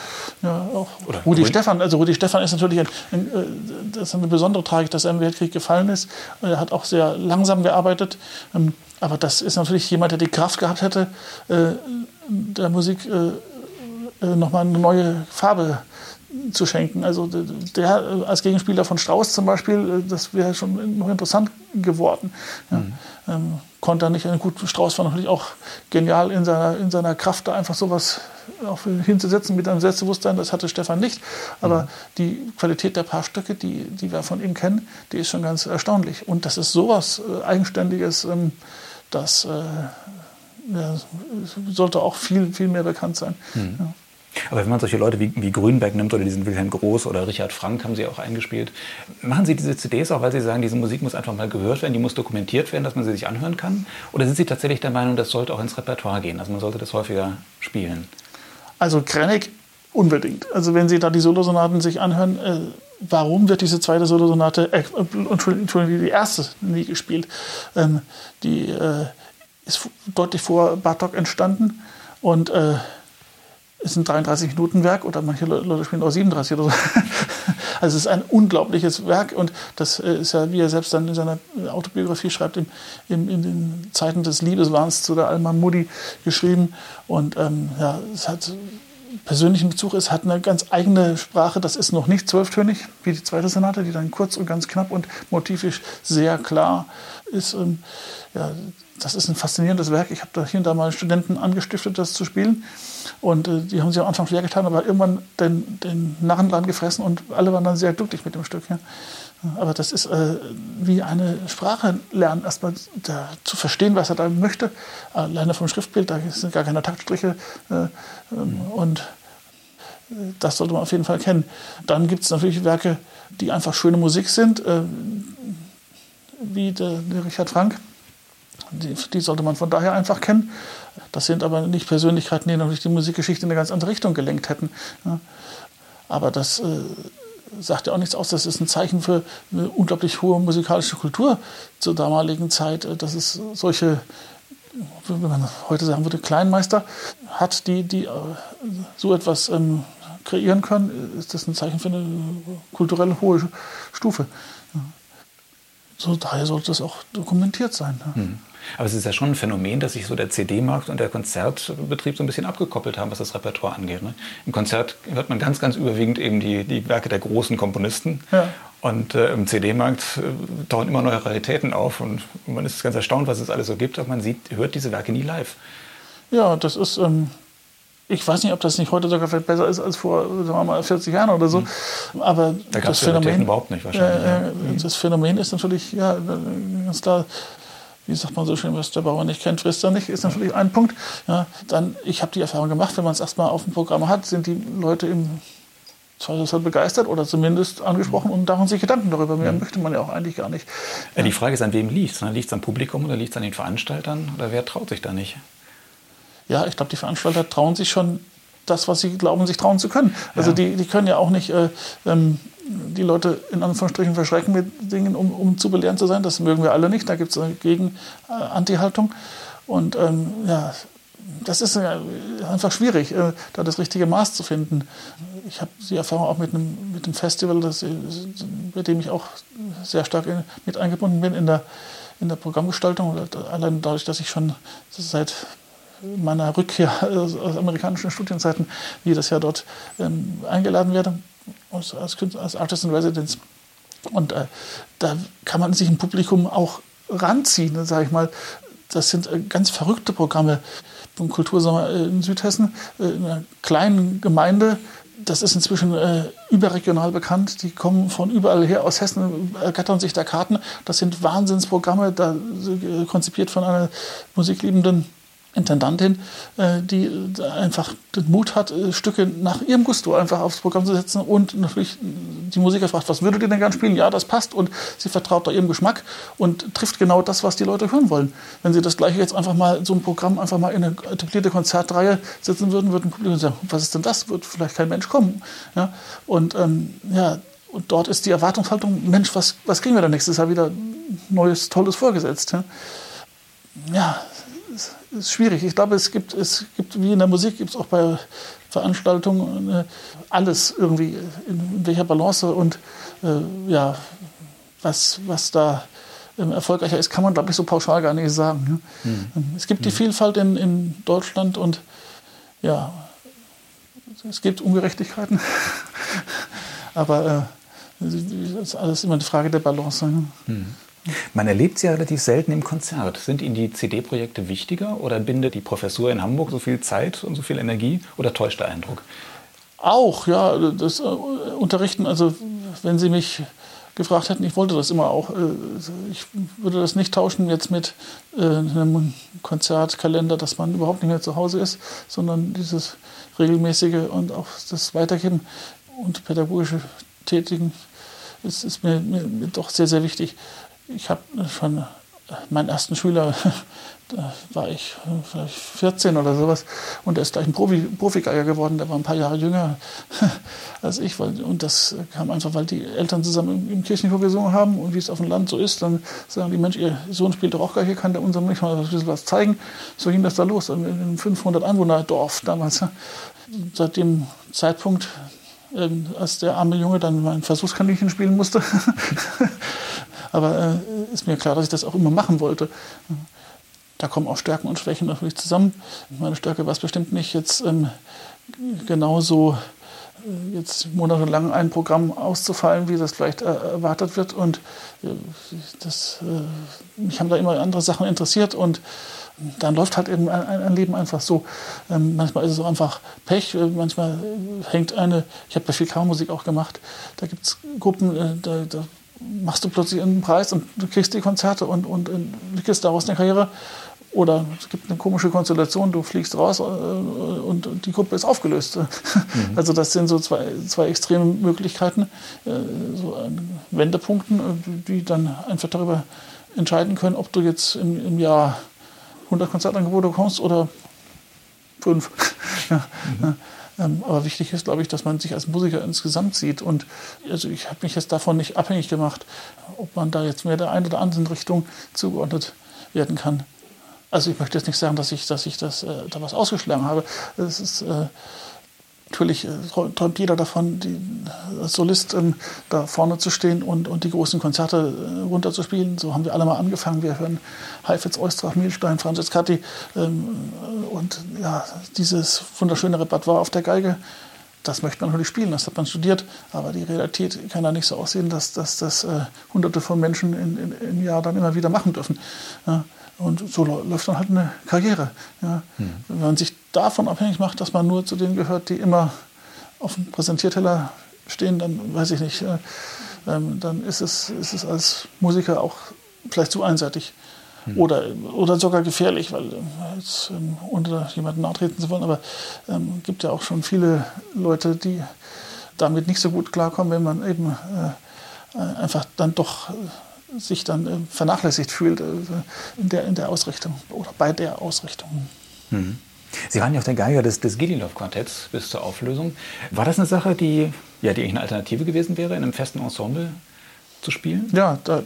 ja, auch oder Rudi Grün. Stefan. Also Rudi Stefan ist natürlich ein, ein, äh, das ist eine besondere Tragik, dass er im Weltkrieg gefallen ist. Er hat auch sehr langsam gearbeitet. Ähm, aber das ist natürlich jemand, der die Kraft gehabt hätte, äh, der Musik äh, nochmal eine neue Farbe zu schenken. Also der als Gegenspieler von Strauss zum Beispiel, das wäre schon noch interessant geworden. Ja. Mhm. Ähm, konnte er nicht. Gut, Strauß war natürlich auch genial in seiner, in seiner Kraft, da einfach sowas auch hinzusetzen mit einem Selbstbewusstsein. Das hatte Stefan nicht. Aber mhm. die Qualität der paar Stücke, die, die wir von ihm kennen, die ist schon ganz erstaunlich. Und das ist sowas äh, Eigenständiges, ähm, das äh, ja, sollte auch viel, viel mehr bekannt sein. Mhm. Ja. Aber wenn man solche Leute wie, wie Grünberg nimmt oder diesen Wilhelm Groß oder Richard Frank haben Sie auch eingespielt, machen Sie diese CDs auch, weil Sie sagen, diese Musik muss einfach mal gehört werden, die muss dokumentiert werden, dass man sie sich anhören kann? Oder sind Sie tatsächlich der Meinung, das sollte auch ins Repertoire gehen? Also man sollte das häufiger spielen? Also Krennig unbedingt. Also wenn Sie da die Solosonaten sich anhören, äh, warum wird diese zweite Solosonate, äh, Entschuldigung, die erste nie gespielt? Ähm, die äh, ist deutlich vor Bartok entstanden und äh, ist ein 33-Minuten-Werk oder manche Leute spielen auch 37 oder so. Also es ist ein unglaubliches Werk und das äh, ist ja, wie er selbst dann in seiner Autobiografie schreibt, im, im, in den Zeiten des Liebeswahns zu der Alma Moody geschrieben. Und ähm, ja, es hat persönlichen Bezug, es hat eine ganz eigene Sprache, das ist noch nicht zwölftönig, wie die zweite Sonate, die dann kurz und ganz knapp und motivisch sehr klar ist. Ja, das ist ein faszinierendes Werk. Ich habe da hier und da mal Studenten angestiftet, das zu spielen. Und äh, die haben sich am Anfang schwer getan, aber irgendwann den, den Narren dran gefressen und alle waren dann sehr glücklich mit dem Stück. Ja. Aber das ist äh, wie eine Sprache lernen, erstmal da, zu verstehen, was er da möchte. Alleine vom Schriftbild, da sind gar keine Taktstriche. Äh, ähm, und äh, das sollte man auf jeden Fall kennen. Dann gibt es natürlich Werke, die einfach schöne Musik sind, äh, wie der, der Richard Frank die, die, sollte man von daher einfach kennen. Das sind aber nicht Persönlichkeiten, die natürlich die Musikgeschichte in eine ganz andere Richtung gelenkt hätten. Aber das äh, sagt ja auch nichts aus. Das ist ein Zeichen für eine unglaublich hohe musikalische Kultur zur damaligen Zeit, äh, dass es solche, wenn man heute sagen würde, Kleinmeister hat, die, die äh, so etwas ähm, kreieren können, ist das ein Zeichen für eine kulturelle hohe Stufe. So, daher sollte es auch dokumentiert sein. Mhm. Aber es ist ja schon ein Phänomen, dass sich so der CD-Markt und der Konzertbetrieb so ein bisschen abgekoppelt haben, was das Repertoire angeht. Ne? Im Konzert hört man ganz, ganz überwiegend eben die, die Werke der großen Komponisten. Ja. Und äh, im CD-Markt äh, tauchen immer neue Raritäten auf. Und man ist ganz erstaunt, was es alles so gibt, aber man sieht, hört diese Werke nie live. Ja, das ist. Ähm ich weiß nicht, ob das nicht heute sogar vielleicht besser ist als vor sagen wir mal, 40 Jahren oder so. Mhm. Aber da das Phänomen überhaupt nicht wahrscheinlich. Äh, ja. Das Phänomen ist natürlich ja ganz klar wie sagt man so schön, was der Bauer nicht kennt, frisst er nicht, ist natürlich ein Punkt. Ja, dann, ich habe die Erfahrung gemacht, wenn man es erstmal auf dem Programm hat, sind die Leute im Zweifelsfall begeistert oder zumindest angesprochen und machen sich Gedanken darüber. Mehr mhm. möchte man ja auch eigentlich gar nicht. Ja, die Frage ist, an wem liegt es? Liegt es am Publikum oder liegt es an den Veranstaltern? Oder wer traut sich da nicht? Ja, ich glaube, die Veranstalter trauen sich schon das, was sie glauben, sich trauen zu können. Also ja. die, die können ja auch nicht äh, ähm, die Leute in Anführungsstrichen verschrecken mit Dingen, um, um zu belehrend zu sein. Das mögen wir alle nicht. Da gibt es eine Gegen-Anti-Haltung. Und ähm, ja, das ist einfach schwierig, äh, da das richtige Maß zu finden. Ich habe die Erfahrung auch mit einem, mit einem Festival, das, bei dem ich auch sehr stark in, mit eingebunden bin in der, in der Programmgestaltung. Allein dadurch, dass ich schon seit meiner Rückkehr aus amerikanischen Studienzeiten jedes Jahr dort ähm, eingeladen werde als, als, als Artist in Residence. Und äh, da kann man sich ein Publikum auch ranziehen, sage ich mal. Das sind äh, ganz verrückte Programme. Im Kultursommer äh, in Südhessen, äh, in einer kleinen Gemeinde, das ist inzwischen äh, überregional bekannt. Die kommen von überall her aus Hessen, ergattern sich da Karten. Das sind Wahnsinnsprogramme, da, äh, konzipiert von einer musikliebenden Intendantin, äh, die einfach den Mut hat, äh, Stücke nach ihrem Gusto einfach aufs Programm zu setzen und natürlich die Musiker fragt, was würdet ihr denn gerne spielen? Ja, das passt und sie vertraut da ihrem Geschmack und trifft genau das, was die Leute hören wollen. Wenn sie das gleiche jetzt einfach mal, so ein Programm einfach mal in eine etablierte Konzertreihe setzen würden, würden Publikum sagen, was ist denn das? Wird vielleicht kein Mensch kommen. Ja? Und ähm, ja, und dort ist die Erwartungshaltung, Mensch, was, was kriegen wir da nächstes Jahr wieder Neues, Tolles vorgesetzt? Ja, ja es ist schwierig. Ich glaube, es gibt, es gibt, wie in der Musik, gibt es auch bei Veranstaltungen äh, alles irgendwie, in, in, welcher Balance und äh, ja, was, was da ähm, erfolgreicher ist, kann man, glaube ich, so pauschal gar nicht sagen. Ne? Mhm. Es gibt die mhm. Vielfalt in, in Deutschland und ja, es gibt Ungerechtigkeiten, aber äh, das ist alles immer eine Frage der Balance. Ne? Mhm. Man erlebt sie ja relativ selten im Konzert. Sind Ihnen die CD-Projekte wichtiger oder bindet die Professur in Hamburg so viel Zeit und so viel Energie oder täuscht der Eindruck? Auch, ja, das äh, Unterrichten, also wenn Sie mich gefragt hätten, ich wollte das immer auch. Äh, ich würde das nicht tauschen jetzt mit äh, einem Konzertkalender, dass man überhaupt nicht mehr zu Hause ist, sondern dieses regelmäßige und auch das Weitergeben und pädagogische Tätigen ist, ist mir, mir, doch sehr, sehr wichtig ich habe schon meinen ersten Schüler, da war ich vielleicht 14 oder sowas, und er ist gleich ein Profi, Profigeiger geworden, der war ein paar Jahre jünger als ich. Und das kam einfach, weil die Eltern zusammen im Kirchenchor gesungen haben und wie es auf dem Land so ist, dann sagen die, Mensch, ihr Sohn spielt doch auch Geige, kann der unserem nicht mal ein bisschen was zeigen. So ging das da los, in einem 500 Einwohner Dorf damals. Seit dem Zeitpunkt, ähm, als der arme Junge dann mein Versuchskaninchen spielen musste, Aber äh, ist mir klar, dass ich das auch immer machen wollte. Da kommen auch Stärken und Schwächen natürlich zusammen. Meine Stärke war es bestimmt nicht, jetzt ähm, genauso äh, jetzt monatelang ein Programm auszufallen, wie das vielleicht äh, erwartet wird. Und äh, das, äh, mich haben da immer andere Sachen interessiert und dann läuft halt eben ein, ein Leben einfach so. Ähm, manchmal ist es auch einfach Pech, äh, manchmal hängt eine, ich habe bei viel Kammermusik auch gemacht, da gibt es Gruppen, da, da machst du plötzlich einen Preis und du kriegst die Konzerte und, und entwickelst daraus eine Karriere. Oder es gibt eine komische Konstellation, du fliegst raus äh, und die Gruppe ist aufgelöst. Mhm. Also das sind so zwei, zwei extreme Möglichkeiten, äh, so Wendepunkten, äh, die dann einfach darüber entscheiden können, ob du jetzt im, im Jahr 100 Konzertangebote bekommst oder fünf. Mhm. Ähm, aber wichtig ist, glaube ich, dass man sich als Musiker insgesamt sieht. Und also ich habe mich jetzt davon nicht abhängig gemacht, ob man da jetzt mehr der einen oder anderen Richtung zugeordnet werden kann. Also ich möchte jetzt nicht sagen, dass ich, dass ich das, äh, da was ausgeschlagen habe. Es ist äh, natürlich äh, träumt jeder davon, die, als Solist ähm, da vorne zu stehen und, und die großen Konzerte äh, runterzuspielen. So haben wir alle mal angefangen. Wir hören Heifetz, Oistrach, Mielstein, Francescatti ähm, und ja, dieses wunderschöne Repertoire auf der Geige. Das möchte man natürlich spielen, das hat man studiert, aber die Realität kann da nicht so aussehen, dass, dass das äh, Hunderte von Menschen in, in, im Jahr dann immer wieder machen dürfen. Ja. Und so läuft dann halt eine Karriere. Ja. Mhm. Wenn man sich davon abhängig macht, dass man nur zu denen gehört, die immer auf dem Präsentierteller stehen, dann weiß ich nicht, äh, ähm, dann ist es, ist es als Musiker auch vielleicht zu einseitig. Mhm. Oder, oder sogar gefährlich, weil äh, jetzt, ähm, ohne jemanden nachtreten zu wollen, aber es ähm, gibt ja auch schon viele Leute, die damit nicht so gut klarkommen, wenn man eben äh, äh einfach dann doch sich dann äh, vernachlässigt fühlt äh, in, der, in der Ausrichtung oder bei der Ausrichtung. Mhm. Sie waren ja auch der Geiger des, des Gililov-Quartetts bis zur Auflösung. War das eine Sache, die, ja, die eine Alternative gewesen wäre, in einem festen Ensemble zu spielen? Ja, da,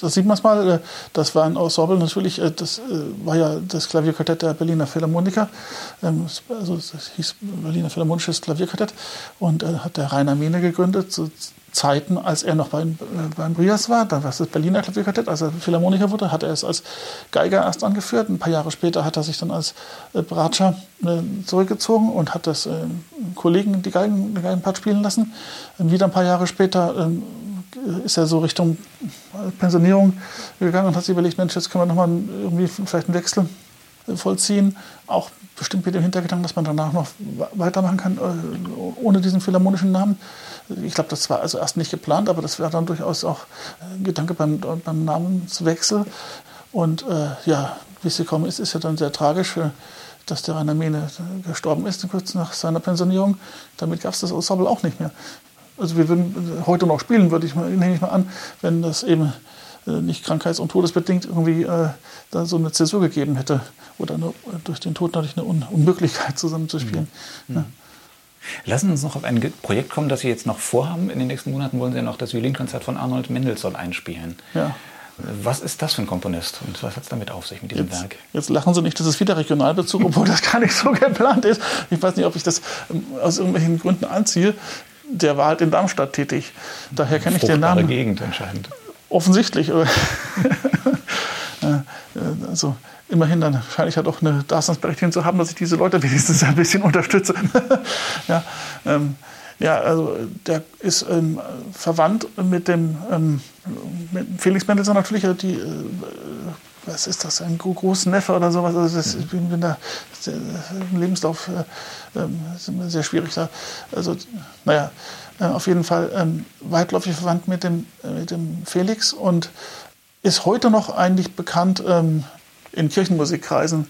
da sieht man es mal. Äh, das war ein Ensemble natürlich, das war ja das Klavierquartett der Berliner Philharmoniker. Ähm, also das hieß Berliner Philharmonisches Klavierquartett und hat der Rainer Mene gegründet. Zeiten, als er noch beim, äh, beim Brias war, dann war es das Berliner Klavierquartett, als er Philharmoniker wurde, hat er es als Geiger erst angeführt. Ein paar Jahre später hat er sich dann als äh, Bratscher äh, zurückgezogen und hat das äh, Kollegen die Geigen, die Geigenpart spielen lassen. Ähm, wieder ein paar Jahre später ähm, ist er so Richtung äh, Pensionierung gegangen und hat sich überlegt, Mensch, jetzt können wir nochmal irgendwie vielleicht einen Wechsel äh, vollziehen. Auch bestimmt mit dem Hintergedanken, dass man danach noch weitermachen kann, ohne diesen philharmonischen Namen. Ich glaube, das war also erst nicht geplant, aber das wäre dann durchaus auch ein Gedanke beim, beim Namenswechsel. Und äh, ja, wie es gekommen ist, ist ja dann sehr tragisch, äh, dass der Rainer Mene gestorben ist, kurz nach seiner Pensionierung. Damit gab es das Ensemble auch nicht mehr. also wir würden heute noch spielen, würde ich mal, nehme ich mal an, wenn das eben äh, nicht krankheits- und todesbedingt irgendwie äh, da so eine Zäsur gegeben hätte oder eine, durch den Tod natürlich eine Un Unmöglichkeit zusammenzuspielen. Mhm. Ja. Lassen Sie uns noch auf ein Projekt kommen, das Sie jetzt noch vorhaben. In den nächsten Monaten wollen Sie ja noch das Violinkonzert von Arnold Mendelssohn einspielen. Ja. Was ist das für ein Komponist und was hat es damit auf sich mit diesem jetzt, Werk? Jetzt lachen Sie nicht, das ist wieder Regionalbezug, obwohl das gar nicht so geplant ist. Ich weiß nicht, ob ich das ähm, aus irgendwelchen Gründen anziehe. Der war halt in Darmstadt tätig. Daher kenne ich den Namen. Gegend anscheinend. Offensichtlich. Äh, also immerhin dann scheine ich ja doch eine Daseinsberechtigung zu haben, dass ich diese Leute wenigstens ein bisschen unterstütze. ja, ähm, ja, also der ist ähm, verwandt mit dem ähm, mit Felix Mendelssohn natürlich, äh, die, äh, was ist das, ein großer Neffe oder sowas. Also das, ich bin, bin da im Lebenslauf äh, äh, sehr schwierig da. Also, naja, äh, auf jeden Fall ähm, weitläufig verwandt mit dem, mit dem Felix und ist heute noch eigentlich bekannt ähm, in Kirchenmusikkreisen.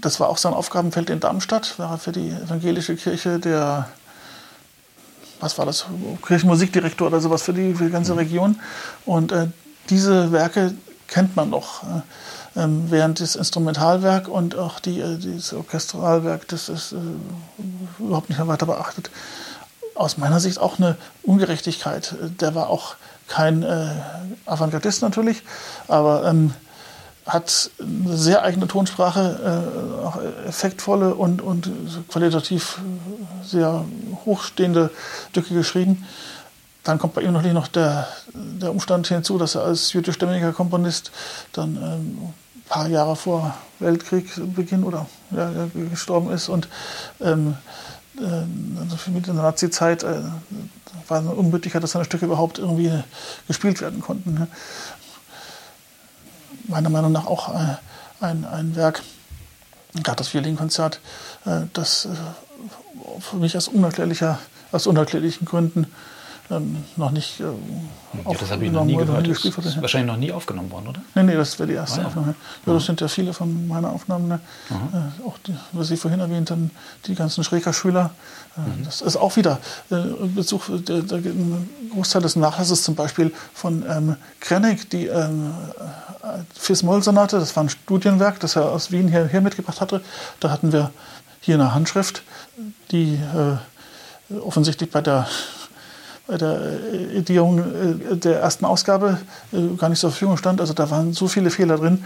Das war auch sein Aufgabenfeld in Darmstadt, war er für die evangelische Kirche der was war das, Kirchenmusikdirektor oder sowas für die, für die ganze mhm. Region. Und äh, diese Werke kennt man noch. Äh, ähm, während das Instrumentalwerk und auch die, äh, dieses Orchestralwerk, das ist äh, überhaupt nicht mehr weiter beachtet. Aus meiner Sicht auch eine Ungerechtigkeit. Der war auch kein äh, Avantgardist natürlich, aber ähm, hat eine sehr eigene Tonsprache, äh, auch effektvolle und, und qualitativ sehr hochstehende Stücke geschrieben. Dann kommt bei ihm natürlich noch der, der Umstand hinzu, dass er als jüdischstämmiger Komponist dann ähm, ein paar Jahre vor Weltkrieg oder ja, gestorben ist und ähm, äh, also mit der Nazi-Zeit äh, war es eine Unmöglichkeit, dass seine Stücke überhaupt irgendwie gespielt werden konnten. Ne? Meiner Meinung nach auch äh, ein, ein Werk, gerade das Violinkonzert, äh, das äh, für mich aus unerklärlicher, aus unerklärlichen Gründen noch nicht äh, ja, Das habe ich noch nie gehört. Das ist wahrscheinlich noch nie aufgenommen worden, oder? Nein, nee, das wäre die erste ah, ja. Aufnahme. Ja, das sind ja viele von meinen Aufnahmen. Ne? Äh, auch, die, was Sie vorhin erwähnt haben, die ganzen Schräger-Schüler. Äh, mhm. Das ist auch wieder äh, Bezug, der, der, ein Großteil des Nachlasses zum Beispiel von ähm, Krennig, die ähm, äh, Fis-Moll-Sonate, das war ein Studienwerk, das er aus Wien hier, hier mitgebracht hatte. Da hatten wir hier eine Handschrift, die äh, offensichtlich bei der bei der Edierung äh, der ersten Ausgabe äh, gar nicht zur Verfügung stand. Also da waren so viele Fehler drin.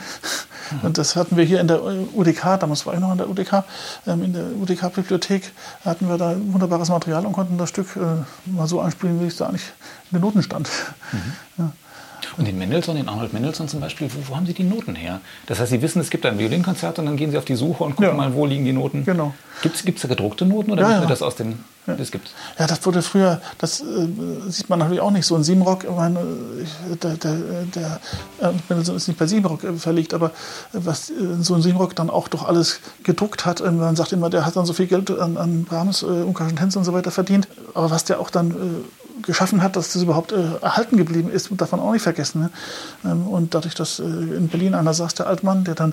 Mhm. Und das hatten wir hier in der UDK, damals war ich noch in der UDK, ähm, in der UDK-Bibliothek hatten wir da wunderbares Material und konnten das Stück äh, mal so anspielen, wie es da eigentlich in den Noten stand. Mhm. Ja. Und den Mendelssohn, den Arnold Mendelssohn zum Beispiel, wo, wo, haben Sie die Noten her? Das heißt, Sie wissen, es gibt ein Violinkonzert und dann gehen Sie auf die Suche und gucken ja. mal, wo liegen die Noten. Genau. Gibt es da gedruckte Noten oder ja, ja. das aus den ja. Das gibt's. Ja, das wurde früher, das äh, sieht man natürlich auch nicht so. In Siebenrock, meine, der, der, der äh, ist nicht bei Siebenrock äh, verlegt, aber was äh, so ein Siebenrock dann auch doch alles gedruckt hat, äh, man sagt immer, der hat dann so viel Geld an, an Brahms, äh, ungarischen Tänze und so weiter verdient. Aber was der auch dann äh, geschaffen hat, dass das überhaupt erhalten geblieben ist, darf man auch nicht vergessen. Ne? Ähm, und dadurch, dass in Berlin einer saß, der Altmann, der dann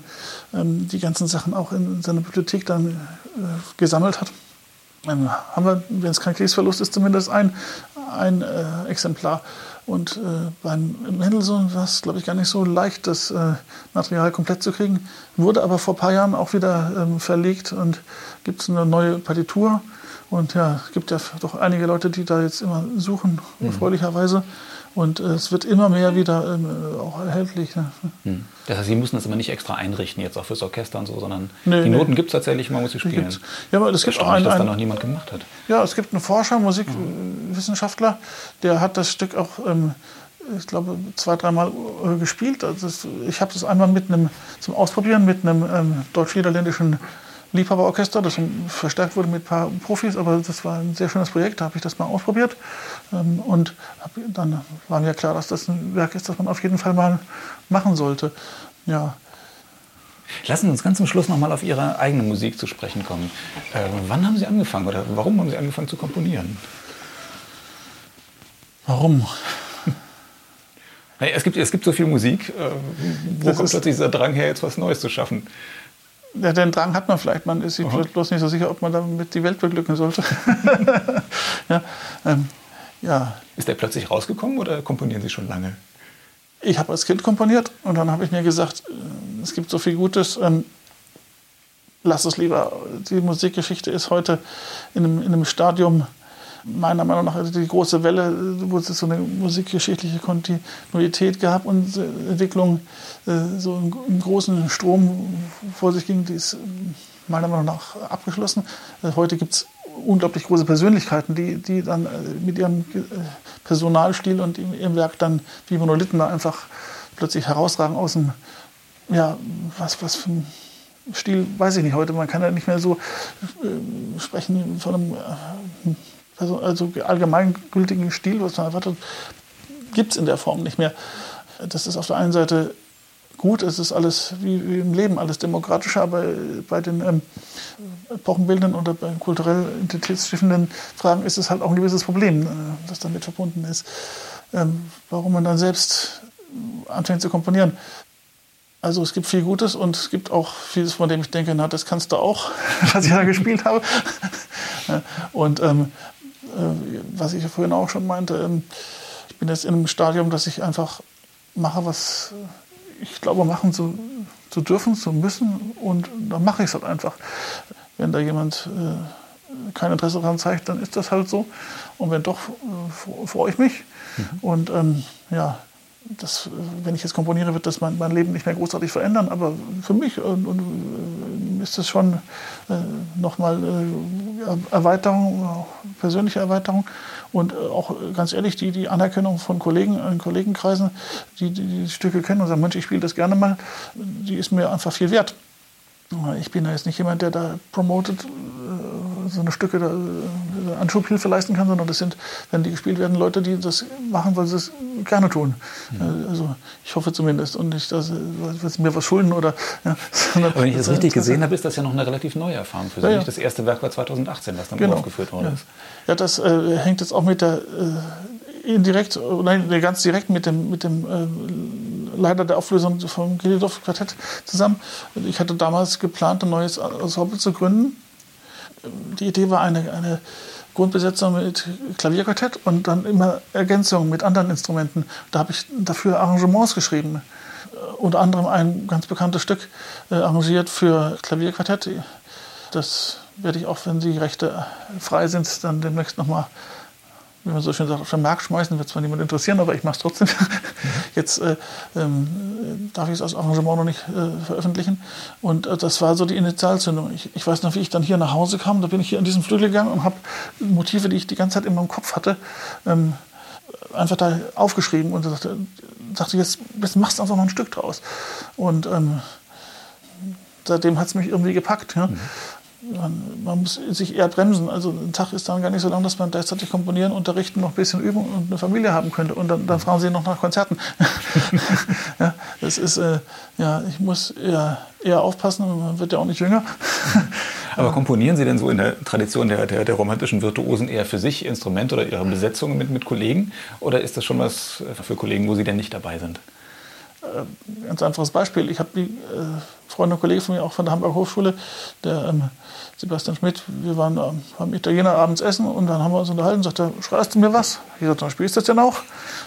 ähm, die ganzen Sachen auch in seiner Bibliothek dann gesammelt hat, ähm, haben wir, wenn es kein Kriegsverlust ist, zumindest ein, ein äh, Exemplar. Und äh, beim Mendelssohn war es, glaube ich, gar nicht so leicht, das äh, Material komplett zu kriegen. Wurde aber vor ein paar Jahren auch wieder ähm, verlegt und gibt es eine neue Partitur. Und ja, es gibt ja doch einige Leute, die da jetzt immer suchen, mhm. erfreulicherweise. Und äh, es wird immer mehr wieder ähm, auch erhältlich. Ne? Hm. Das heißt, Sie müssen das immer nicht extra einrichten, jetzt auch fürs Orchester und so, sondern nee, die Noten nee. gibt es tatsächlich, man muss sie spielen. Ja, aber es gibt auch einen, dass da noch niemand gemacht hat. Ja, es gibt einen Forscher, Musikwissenschaftler, der hat das Stück auch, ähm, ich glaube, zwei, dreimal äh, gespielt. Also ich habe das einmal mit einem, zum Ausprobieren mit einem ähm, deutsch-niederländischen Liebhaberorchester, das verstärkt wurde mit ein paar Profis, aber das war ein sehr schönes Projekt, da habe ich das mal ausprobiert. Ähm, und dann war mir klar, dass das ein Werk ist, das man auf jeden Fall mal machen sollte. Ja. Lassen Sie uns ganz zum Schluss nochmal auf Ihre eigene Musik zu sprechen kommen. Äh, wann haben Sie angefangen oder warum haben Sie angefangen zu komponieren? Warum? Es gibt, es gibt so viel Musik. Äh, wo das kommt plötzlich dieser Drang her, jetzt was Neues zu schaffen? Ja, den Drang hat man vielleicht, man ist sich bloß nicht so sicher, ob man damit die Welt beglücken sollte. ja, ähm, ja. Ist der plötzlich rausgekommen oder komponieren Sie schon lange? Ich habe als Kind komponiert und dann habe ich mir gesagt, äh, es gibt so viel Gutes, ähm, lass es lieber. Die Musikgeschichte ist heute in einem, in einem Stadium, meiner Meinung nach, also die große Welle, wo es so eine musikgeschichtliche Kontinuität gab und äh, Entwicklung äh, so einen großen Strom vor sich ging, die ist meiner Meinung nach abgeschlossen. Heute gibt es unglaublich große Persönlichkeiten, die, die dann mit ihrem Personalstil und ihrem Werk dann wie Monolithen da einfach plötzlich herausragen aus dem, ja, was, was für ein Stil, weiß ich nicht heute. Man kann ja nicht mehr so äh, sprechen von einem äh, also, also allgemeingültigen Stil, was man erwartet, gibt es in der Form nicht mehr. Das ist auf der einen Seite gut, es ist alles wie, wie im Leben, alles demokratischer, aber bei den ähm, Epochenbildern oder bei kulturell identitätsstiftenden Fragen ist es halt auch ein gewisses Problem, äh, das damit verbunden ist. Ähm, warum man dann selbst anfängt zu komponieren. Also es gibt viel Gutes und es gibt auch vieles, von dem ich denke, na, das kannst du auch, was ich da gespielt habe. und ähm, äh, was ich vorhin auch schon meinte, ähm, ich bin jetzt in einem Stadium, dass ich einfach mache, was ich glaube, machen zu, zu dürfen, zu müssen und dann mache ich es halt einfach. Wenn da jemand äh, kein Interesse daran zeigt, dann ist das halt so. Und wenn doch, äh, freue ich mich. Mhm. Und ähm, ja, das, wenn ich jetzt komponiere, wird das mein, mein, Leben nicht mehr großartig verändern. Aber für mich und, und, äh, ist das schon äh, nochmal äh, Erweiterung, persönliche Erweiterung. Und äh, auch ganz ehrlich, die, die Anerkennung von Kollegen in Kollegenkreisen, die, die die Stücke kennen und sagen, Mensch, ich spiele das gerne mal, die ist mir einfach viel wert. Ich bin da jetzt nicht jemand, der da promotet, äh, so eine Stücke da, äh, Anschubhilfe leisten kann, sondern das sind, wenn die gespielt werden, Leute, die das machen, weil sie es gerne tun. Ja. Äh, also ich hoffe zumindest und nicht, dass sie mir was schulden oder. Ja, Aber wenn ich das richtig gesehen habe, ist das ja noch eine relativ neue Erfahrung für Sie. Ja. Das erste Werk war 2018, was dann genau. aufgeführt worden ist. Ja, das äh, hängt jetzt auch mit der äh, indirekt, nein, ganz direkt mit dem, mit dem äh, Leiter der Auflösung vom Gelidov Quartett zusammen. Ich hatte damals geplant, ein neues Ensemble zu gründen. Die Idee war eine, eine Grundbesetzung mit Klavierquartett und dann immer Ergänzungen mit anderen Instrumenten. Da habe ich dafür Arrangements geschrieben. Unter anderem ein ganz bekanntes Stück äh, arrangiert für Klavierquartett. Das werde ich auch, wenn die Rechte frei sind, dann demnächst nochmal wie man so schön sagt, auf den Markt schmeißen, wird zwar niemand interessieren, aber ich mache es trotzdem. Jetzt äh, ähm, darf ich es als Arrangement noch nicht äh, veröffentlichen. Und äh, das war so die Initialzündung. Ich, ich, weiß noch, wie ich dann hier nach Hause kam, da bin ich hier in diesen Flügel gegangen und habe Motive, die ich die ganze Zeit in meinem Kopf hatte, ähm, einfach da aufgeschrieben und sagte, sagte jetzt, jetzt machst du einfach noch ein Stück draus. Und ähm, seitdem hat es mich irgendwie gepackt. Ja? Mhm man, man, muss sich eher bremsen. Also ein Tag ist dann gar nicht so lang, dass man gleichzeitig komponieren, unterrichten, noch ein bisschen üben und eine Familie haben könnte. Und dann, dann fragen sie noch nach Konzerten. ja, das ist, äh, ja, ich muss eher, eher aufpassen, man wird ja auch nicht jünger. Aber komponieren Sie denn so in der Tradition der, der, der romantischen Virtuosen eher für sich Instrumente oder Ihre Besetzungen mit, mit Kollegen? Oder ist das schon was für Kollegen, wo Sie denn nicht dabei sind? Äh, ganz einfaches Beispiel. Ich habe die äh, Freunde und Kollegen von mir auch von der Hamburger Hochschule, der ähm, Sebastian Schmidt, wir waren ähm, beim Italiener abends essen und dann haben wir uns unterhalten und sagte, schreist du mir was? Ich sagte, dann spielst du das denn auch?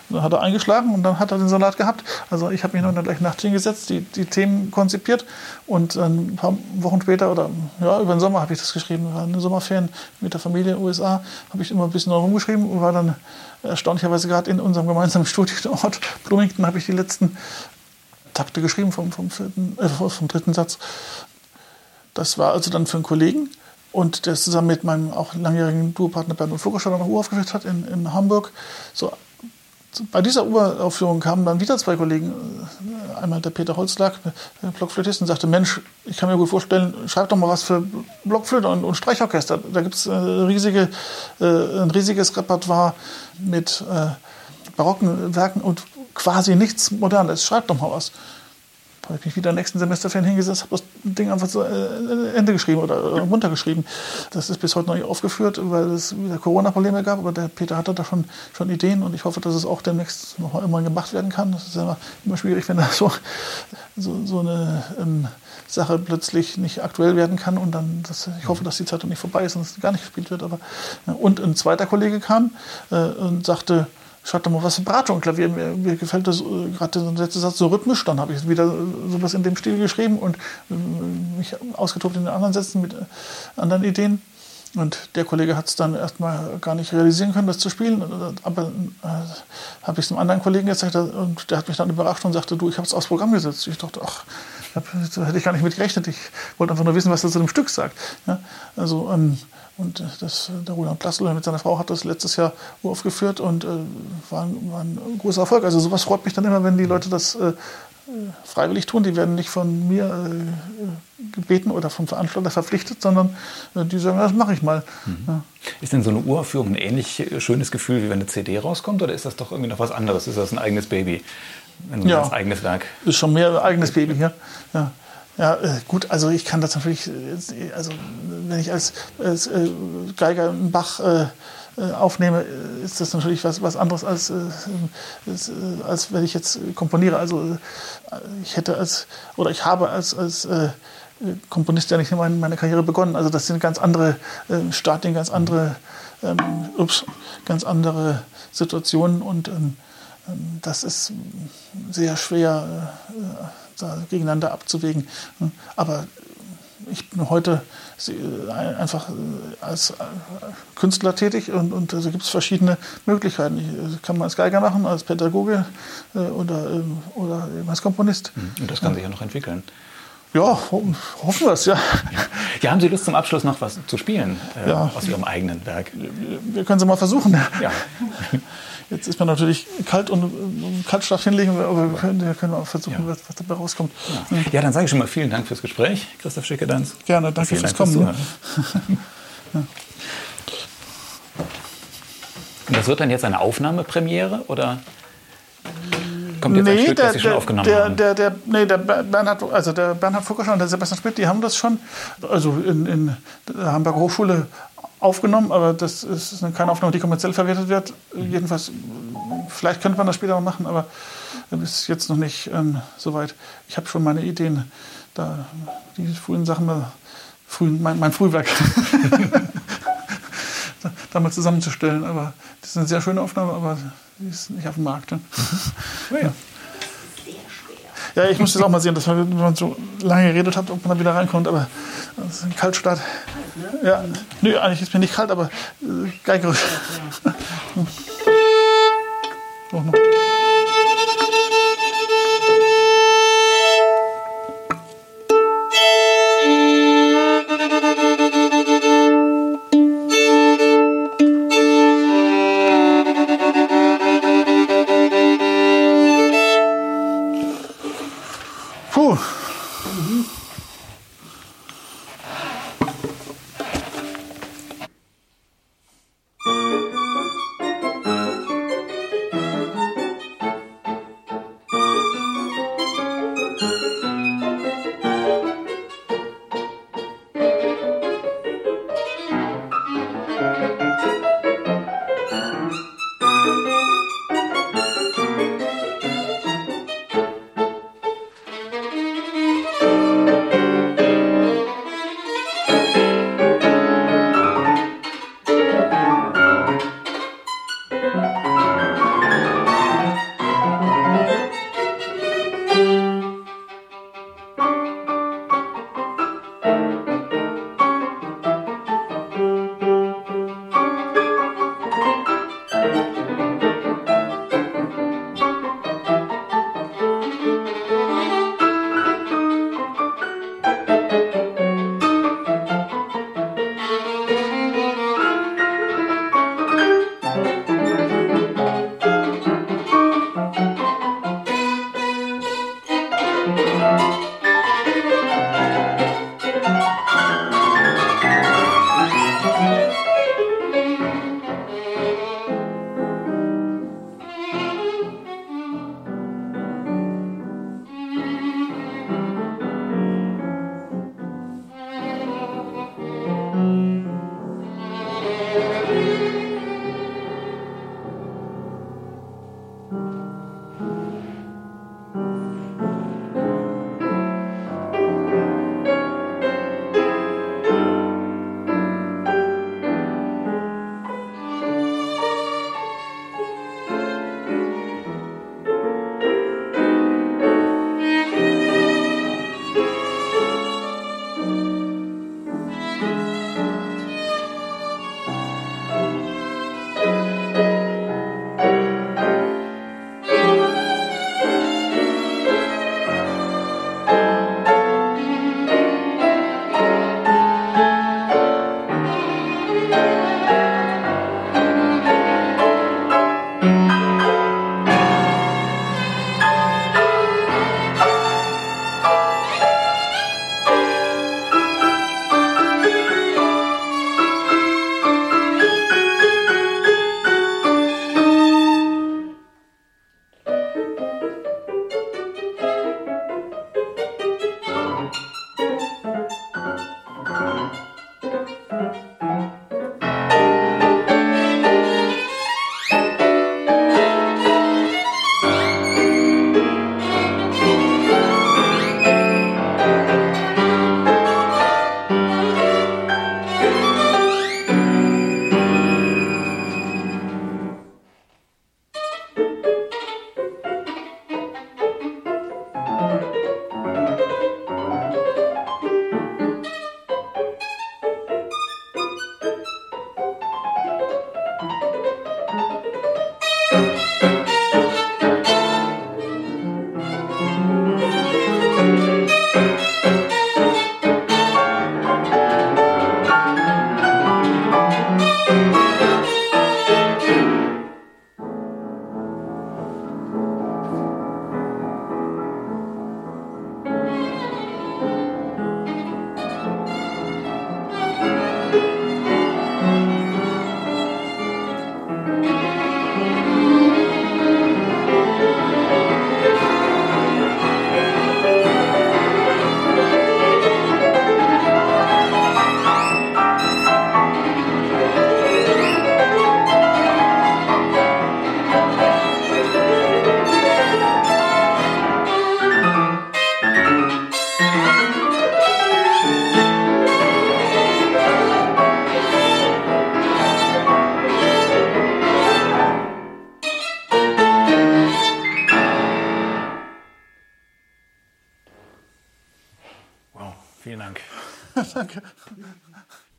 Und dann hat er eingeschlagen und dann hat er den Salat gehabt. Also ich habe mich noch in der gleichen Nacht hingesetzt, die, die Themen konzipiert und ein paar Wochen später oder ja, über den Sommer habe ich das geschrieben. Waren in Sommerferien mit der Familie in den USA, habe ich immer ein bisschen rumgeschrieben und war dann erstaunlicherweise gerade in unserem gemeinsamen Studienort Bloomington habe ich die letzten Takte geschrieben vom, vom, vierten, äh, vom dritten Satz. Das war also dann für einen Kollegen und der zusammen mit meinem auch langjährigen Duopartner Bernhard Vogelstein noch uraufgeführt hat in, in Hamburg. So, bei dieser Uraufführung kamen dann wieder zwei Kollegen. Einmal der Peter Holzlack, der Blockflötist, und sagte: Mensch, ich kann mir gut vorstellen, schreib doch mal was für Blockflöte und, und Streichorchester. Da gibt es äh, riesige, äh, ein riesiges Repertoire mit äh, barocken Werken und quasi nichts Modernes. Schreib doch mal was. Habe ich mich wieder nächsten Semesterferien hingesetzt, habe das Ding einfach zu äh, Ende geschrieben oder äh, runtergeschrieben. Das ist bis heute noch nicht aufgeführt, weil es wieder Corona-Probleme gab, aber der Peter hatte da schon, schon Ideen und ich hoffe, dass es auch demnächst noch mal irgendwann gemacht werden kann. Das ist immer, immer schwierig, wenn da so, so, so eine ähm, Sache plötzlich nicht aktuell werden kann und dann, das, ich hoffe, dass die Zeit nicht vorbei ist und es gar nicht gespielt wird. Aber. Und ein zweiter Kollege kam äh, und sagte, schreibt doch mal was Vibrato und Klavier. Mir, mir gefällt das äh, gerade der letzte Satz so rhythmisch. Dann habe ich wieder äh, sowas in dem Stil geschrieben und äh, mich ausgetobt in den anderen Sätzen mit anderen Ideen. Und der Kollege hat es dann erstmal gar nicht realisieren können, das zu spielen. Aber äh, habe ich es einem anderen Kollegen gezeigt und der hat mich dann überrascht und sagte, du, ich habe es aufs Programm gesetzt. Ich dachte, ach, da hätte ich gar nicht mit gerechnet. Ich wollte einfach nur wissen, was er zu dem Stück sagt. Ja, also, ähm, und das, der Roland Plassel mit seiner Frau hat das letztes Jahr aufgeführt und äh, war, war, ein großer Erfolg. Also sowas freut mich dann immer, wenn die Leute das äh, freiwillig tun. Die werden nicht von mir äh, gebeten oder vom Veranstalter verpflichtet, sondern äh, die sagen, das mache ich mal. Mhm. Ja. Ist denn so eine Uraufführung ein ähnlich schönes Gefühl, wie wenn eine CD rauskommt, oder ist das doch irgendwie noch was anderes? Ist das ein eigenes Baby? Ein ja, eigenes Werk? Ist schon mehr ein eigenes Baby hier. Ja. Ja, äh, gut, also ich kann das natürlich, äh, also wenn ich als, als äh, Geiger einen Bach aufnehme, ist das natürlich was, was anderes als, als, als, wenn ich jetzt komponiere. Also ich hätte als, oder ich habe als, als Komponist ja nicht meine, meine Karriere begonnen. Also das sind ganz andere Stadien, ganz andere, ähm, ups, ganz andere Situationen und ähm, ähm das ist sehr schwer da gegeneinander abzuwägen. Aber ich bin heute einfach als Künstler tätig und, und also gibt es verschiedene Möglichkeiten. Ich, kann man als Geiger machen, als Pädagoge äh, oder, oder als Komponist. Mhm. Und das kann sich ja noch entwickeln. Ja, hoffen wir es, ja. Ja, haben Sie Lust zum Abschluss noch was zu spielen äh, ja. aus Ihrem eigenen Werk? Wir können es mal versuchen. Ja. Jetzt ist man natürlich kalt und um Kaltstart hinlegen, aber wir können, wir können auch versuchen, ja. was, was, dabei rauskommt. Ja. ja. dann sage ich schon mal vielen Dank fürs Gespräch, Christoph Schickedanz. Gerne, danke fürs Kommen. Fürs ja. Und das wird dann jetzt eine Aufnahmepremiere oder kommt jetzt nee, ein Stück, der, das Sie schon aufgenommen der, haben? Der, der, nee, der Bernhard, also der Bernhard Fuckerscher und der Sebastian Schmidt, die haben das schon, also in, in der Hamburger Hochschule aufgenommen, aber das ist keine Aufnahme, die kommerziell verwertet wird. Jedenfalls, vielleicht könnte man das später noch machen, aber ist jetzt noch nicht ähm, so weit. Ich habe schon meine Ideen, da die frühen Sachen, frühen, mein, mein Frühwerk, da mal zusammenzustellen. Aber das ist eine sehr schöne Aufnahme, aber die ist nicht auf dem Markt. Ne? ja. Ja, ich muss das auch mal sehen, dass man, wenn man so lange geredet hat, ob man da wieder reinkommt. Aber das ist ein Kaltstart. Ja, nö, eigentlich ist mir nicht kalt, aber äh, geigerisch. Noch, noch.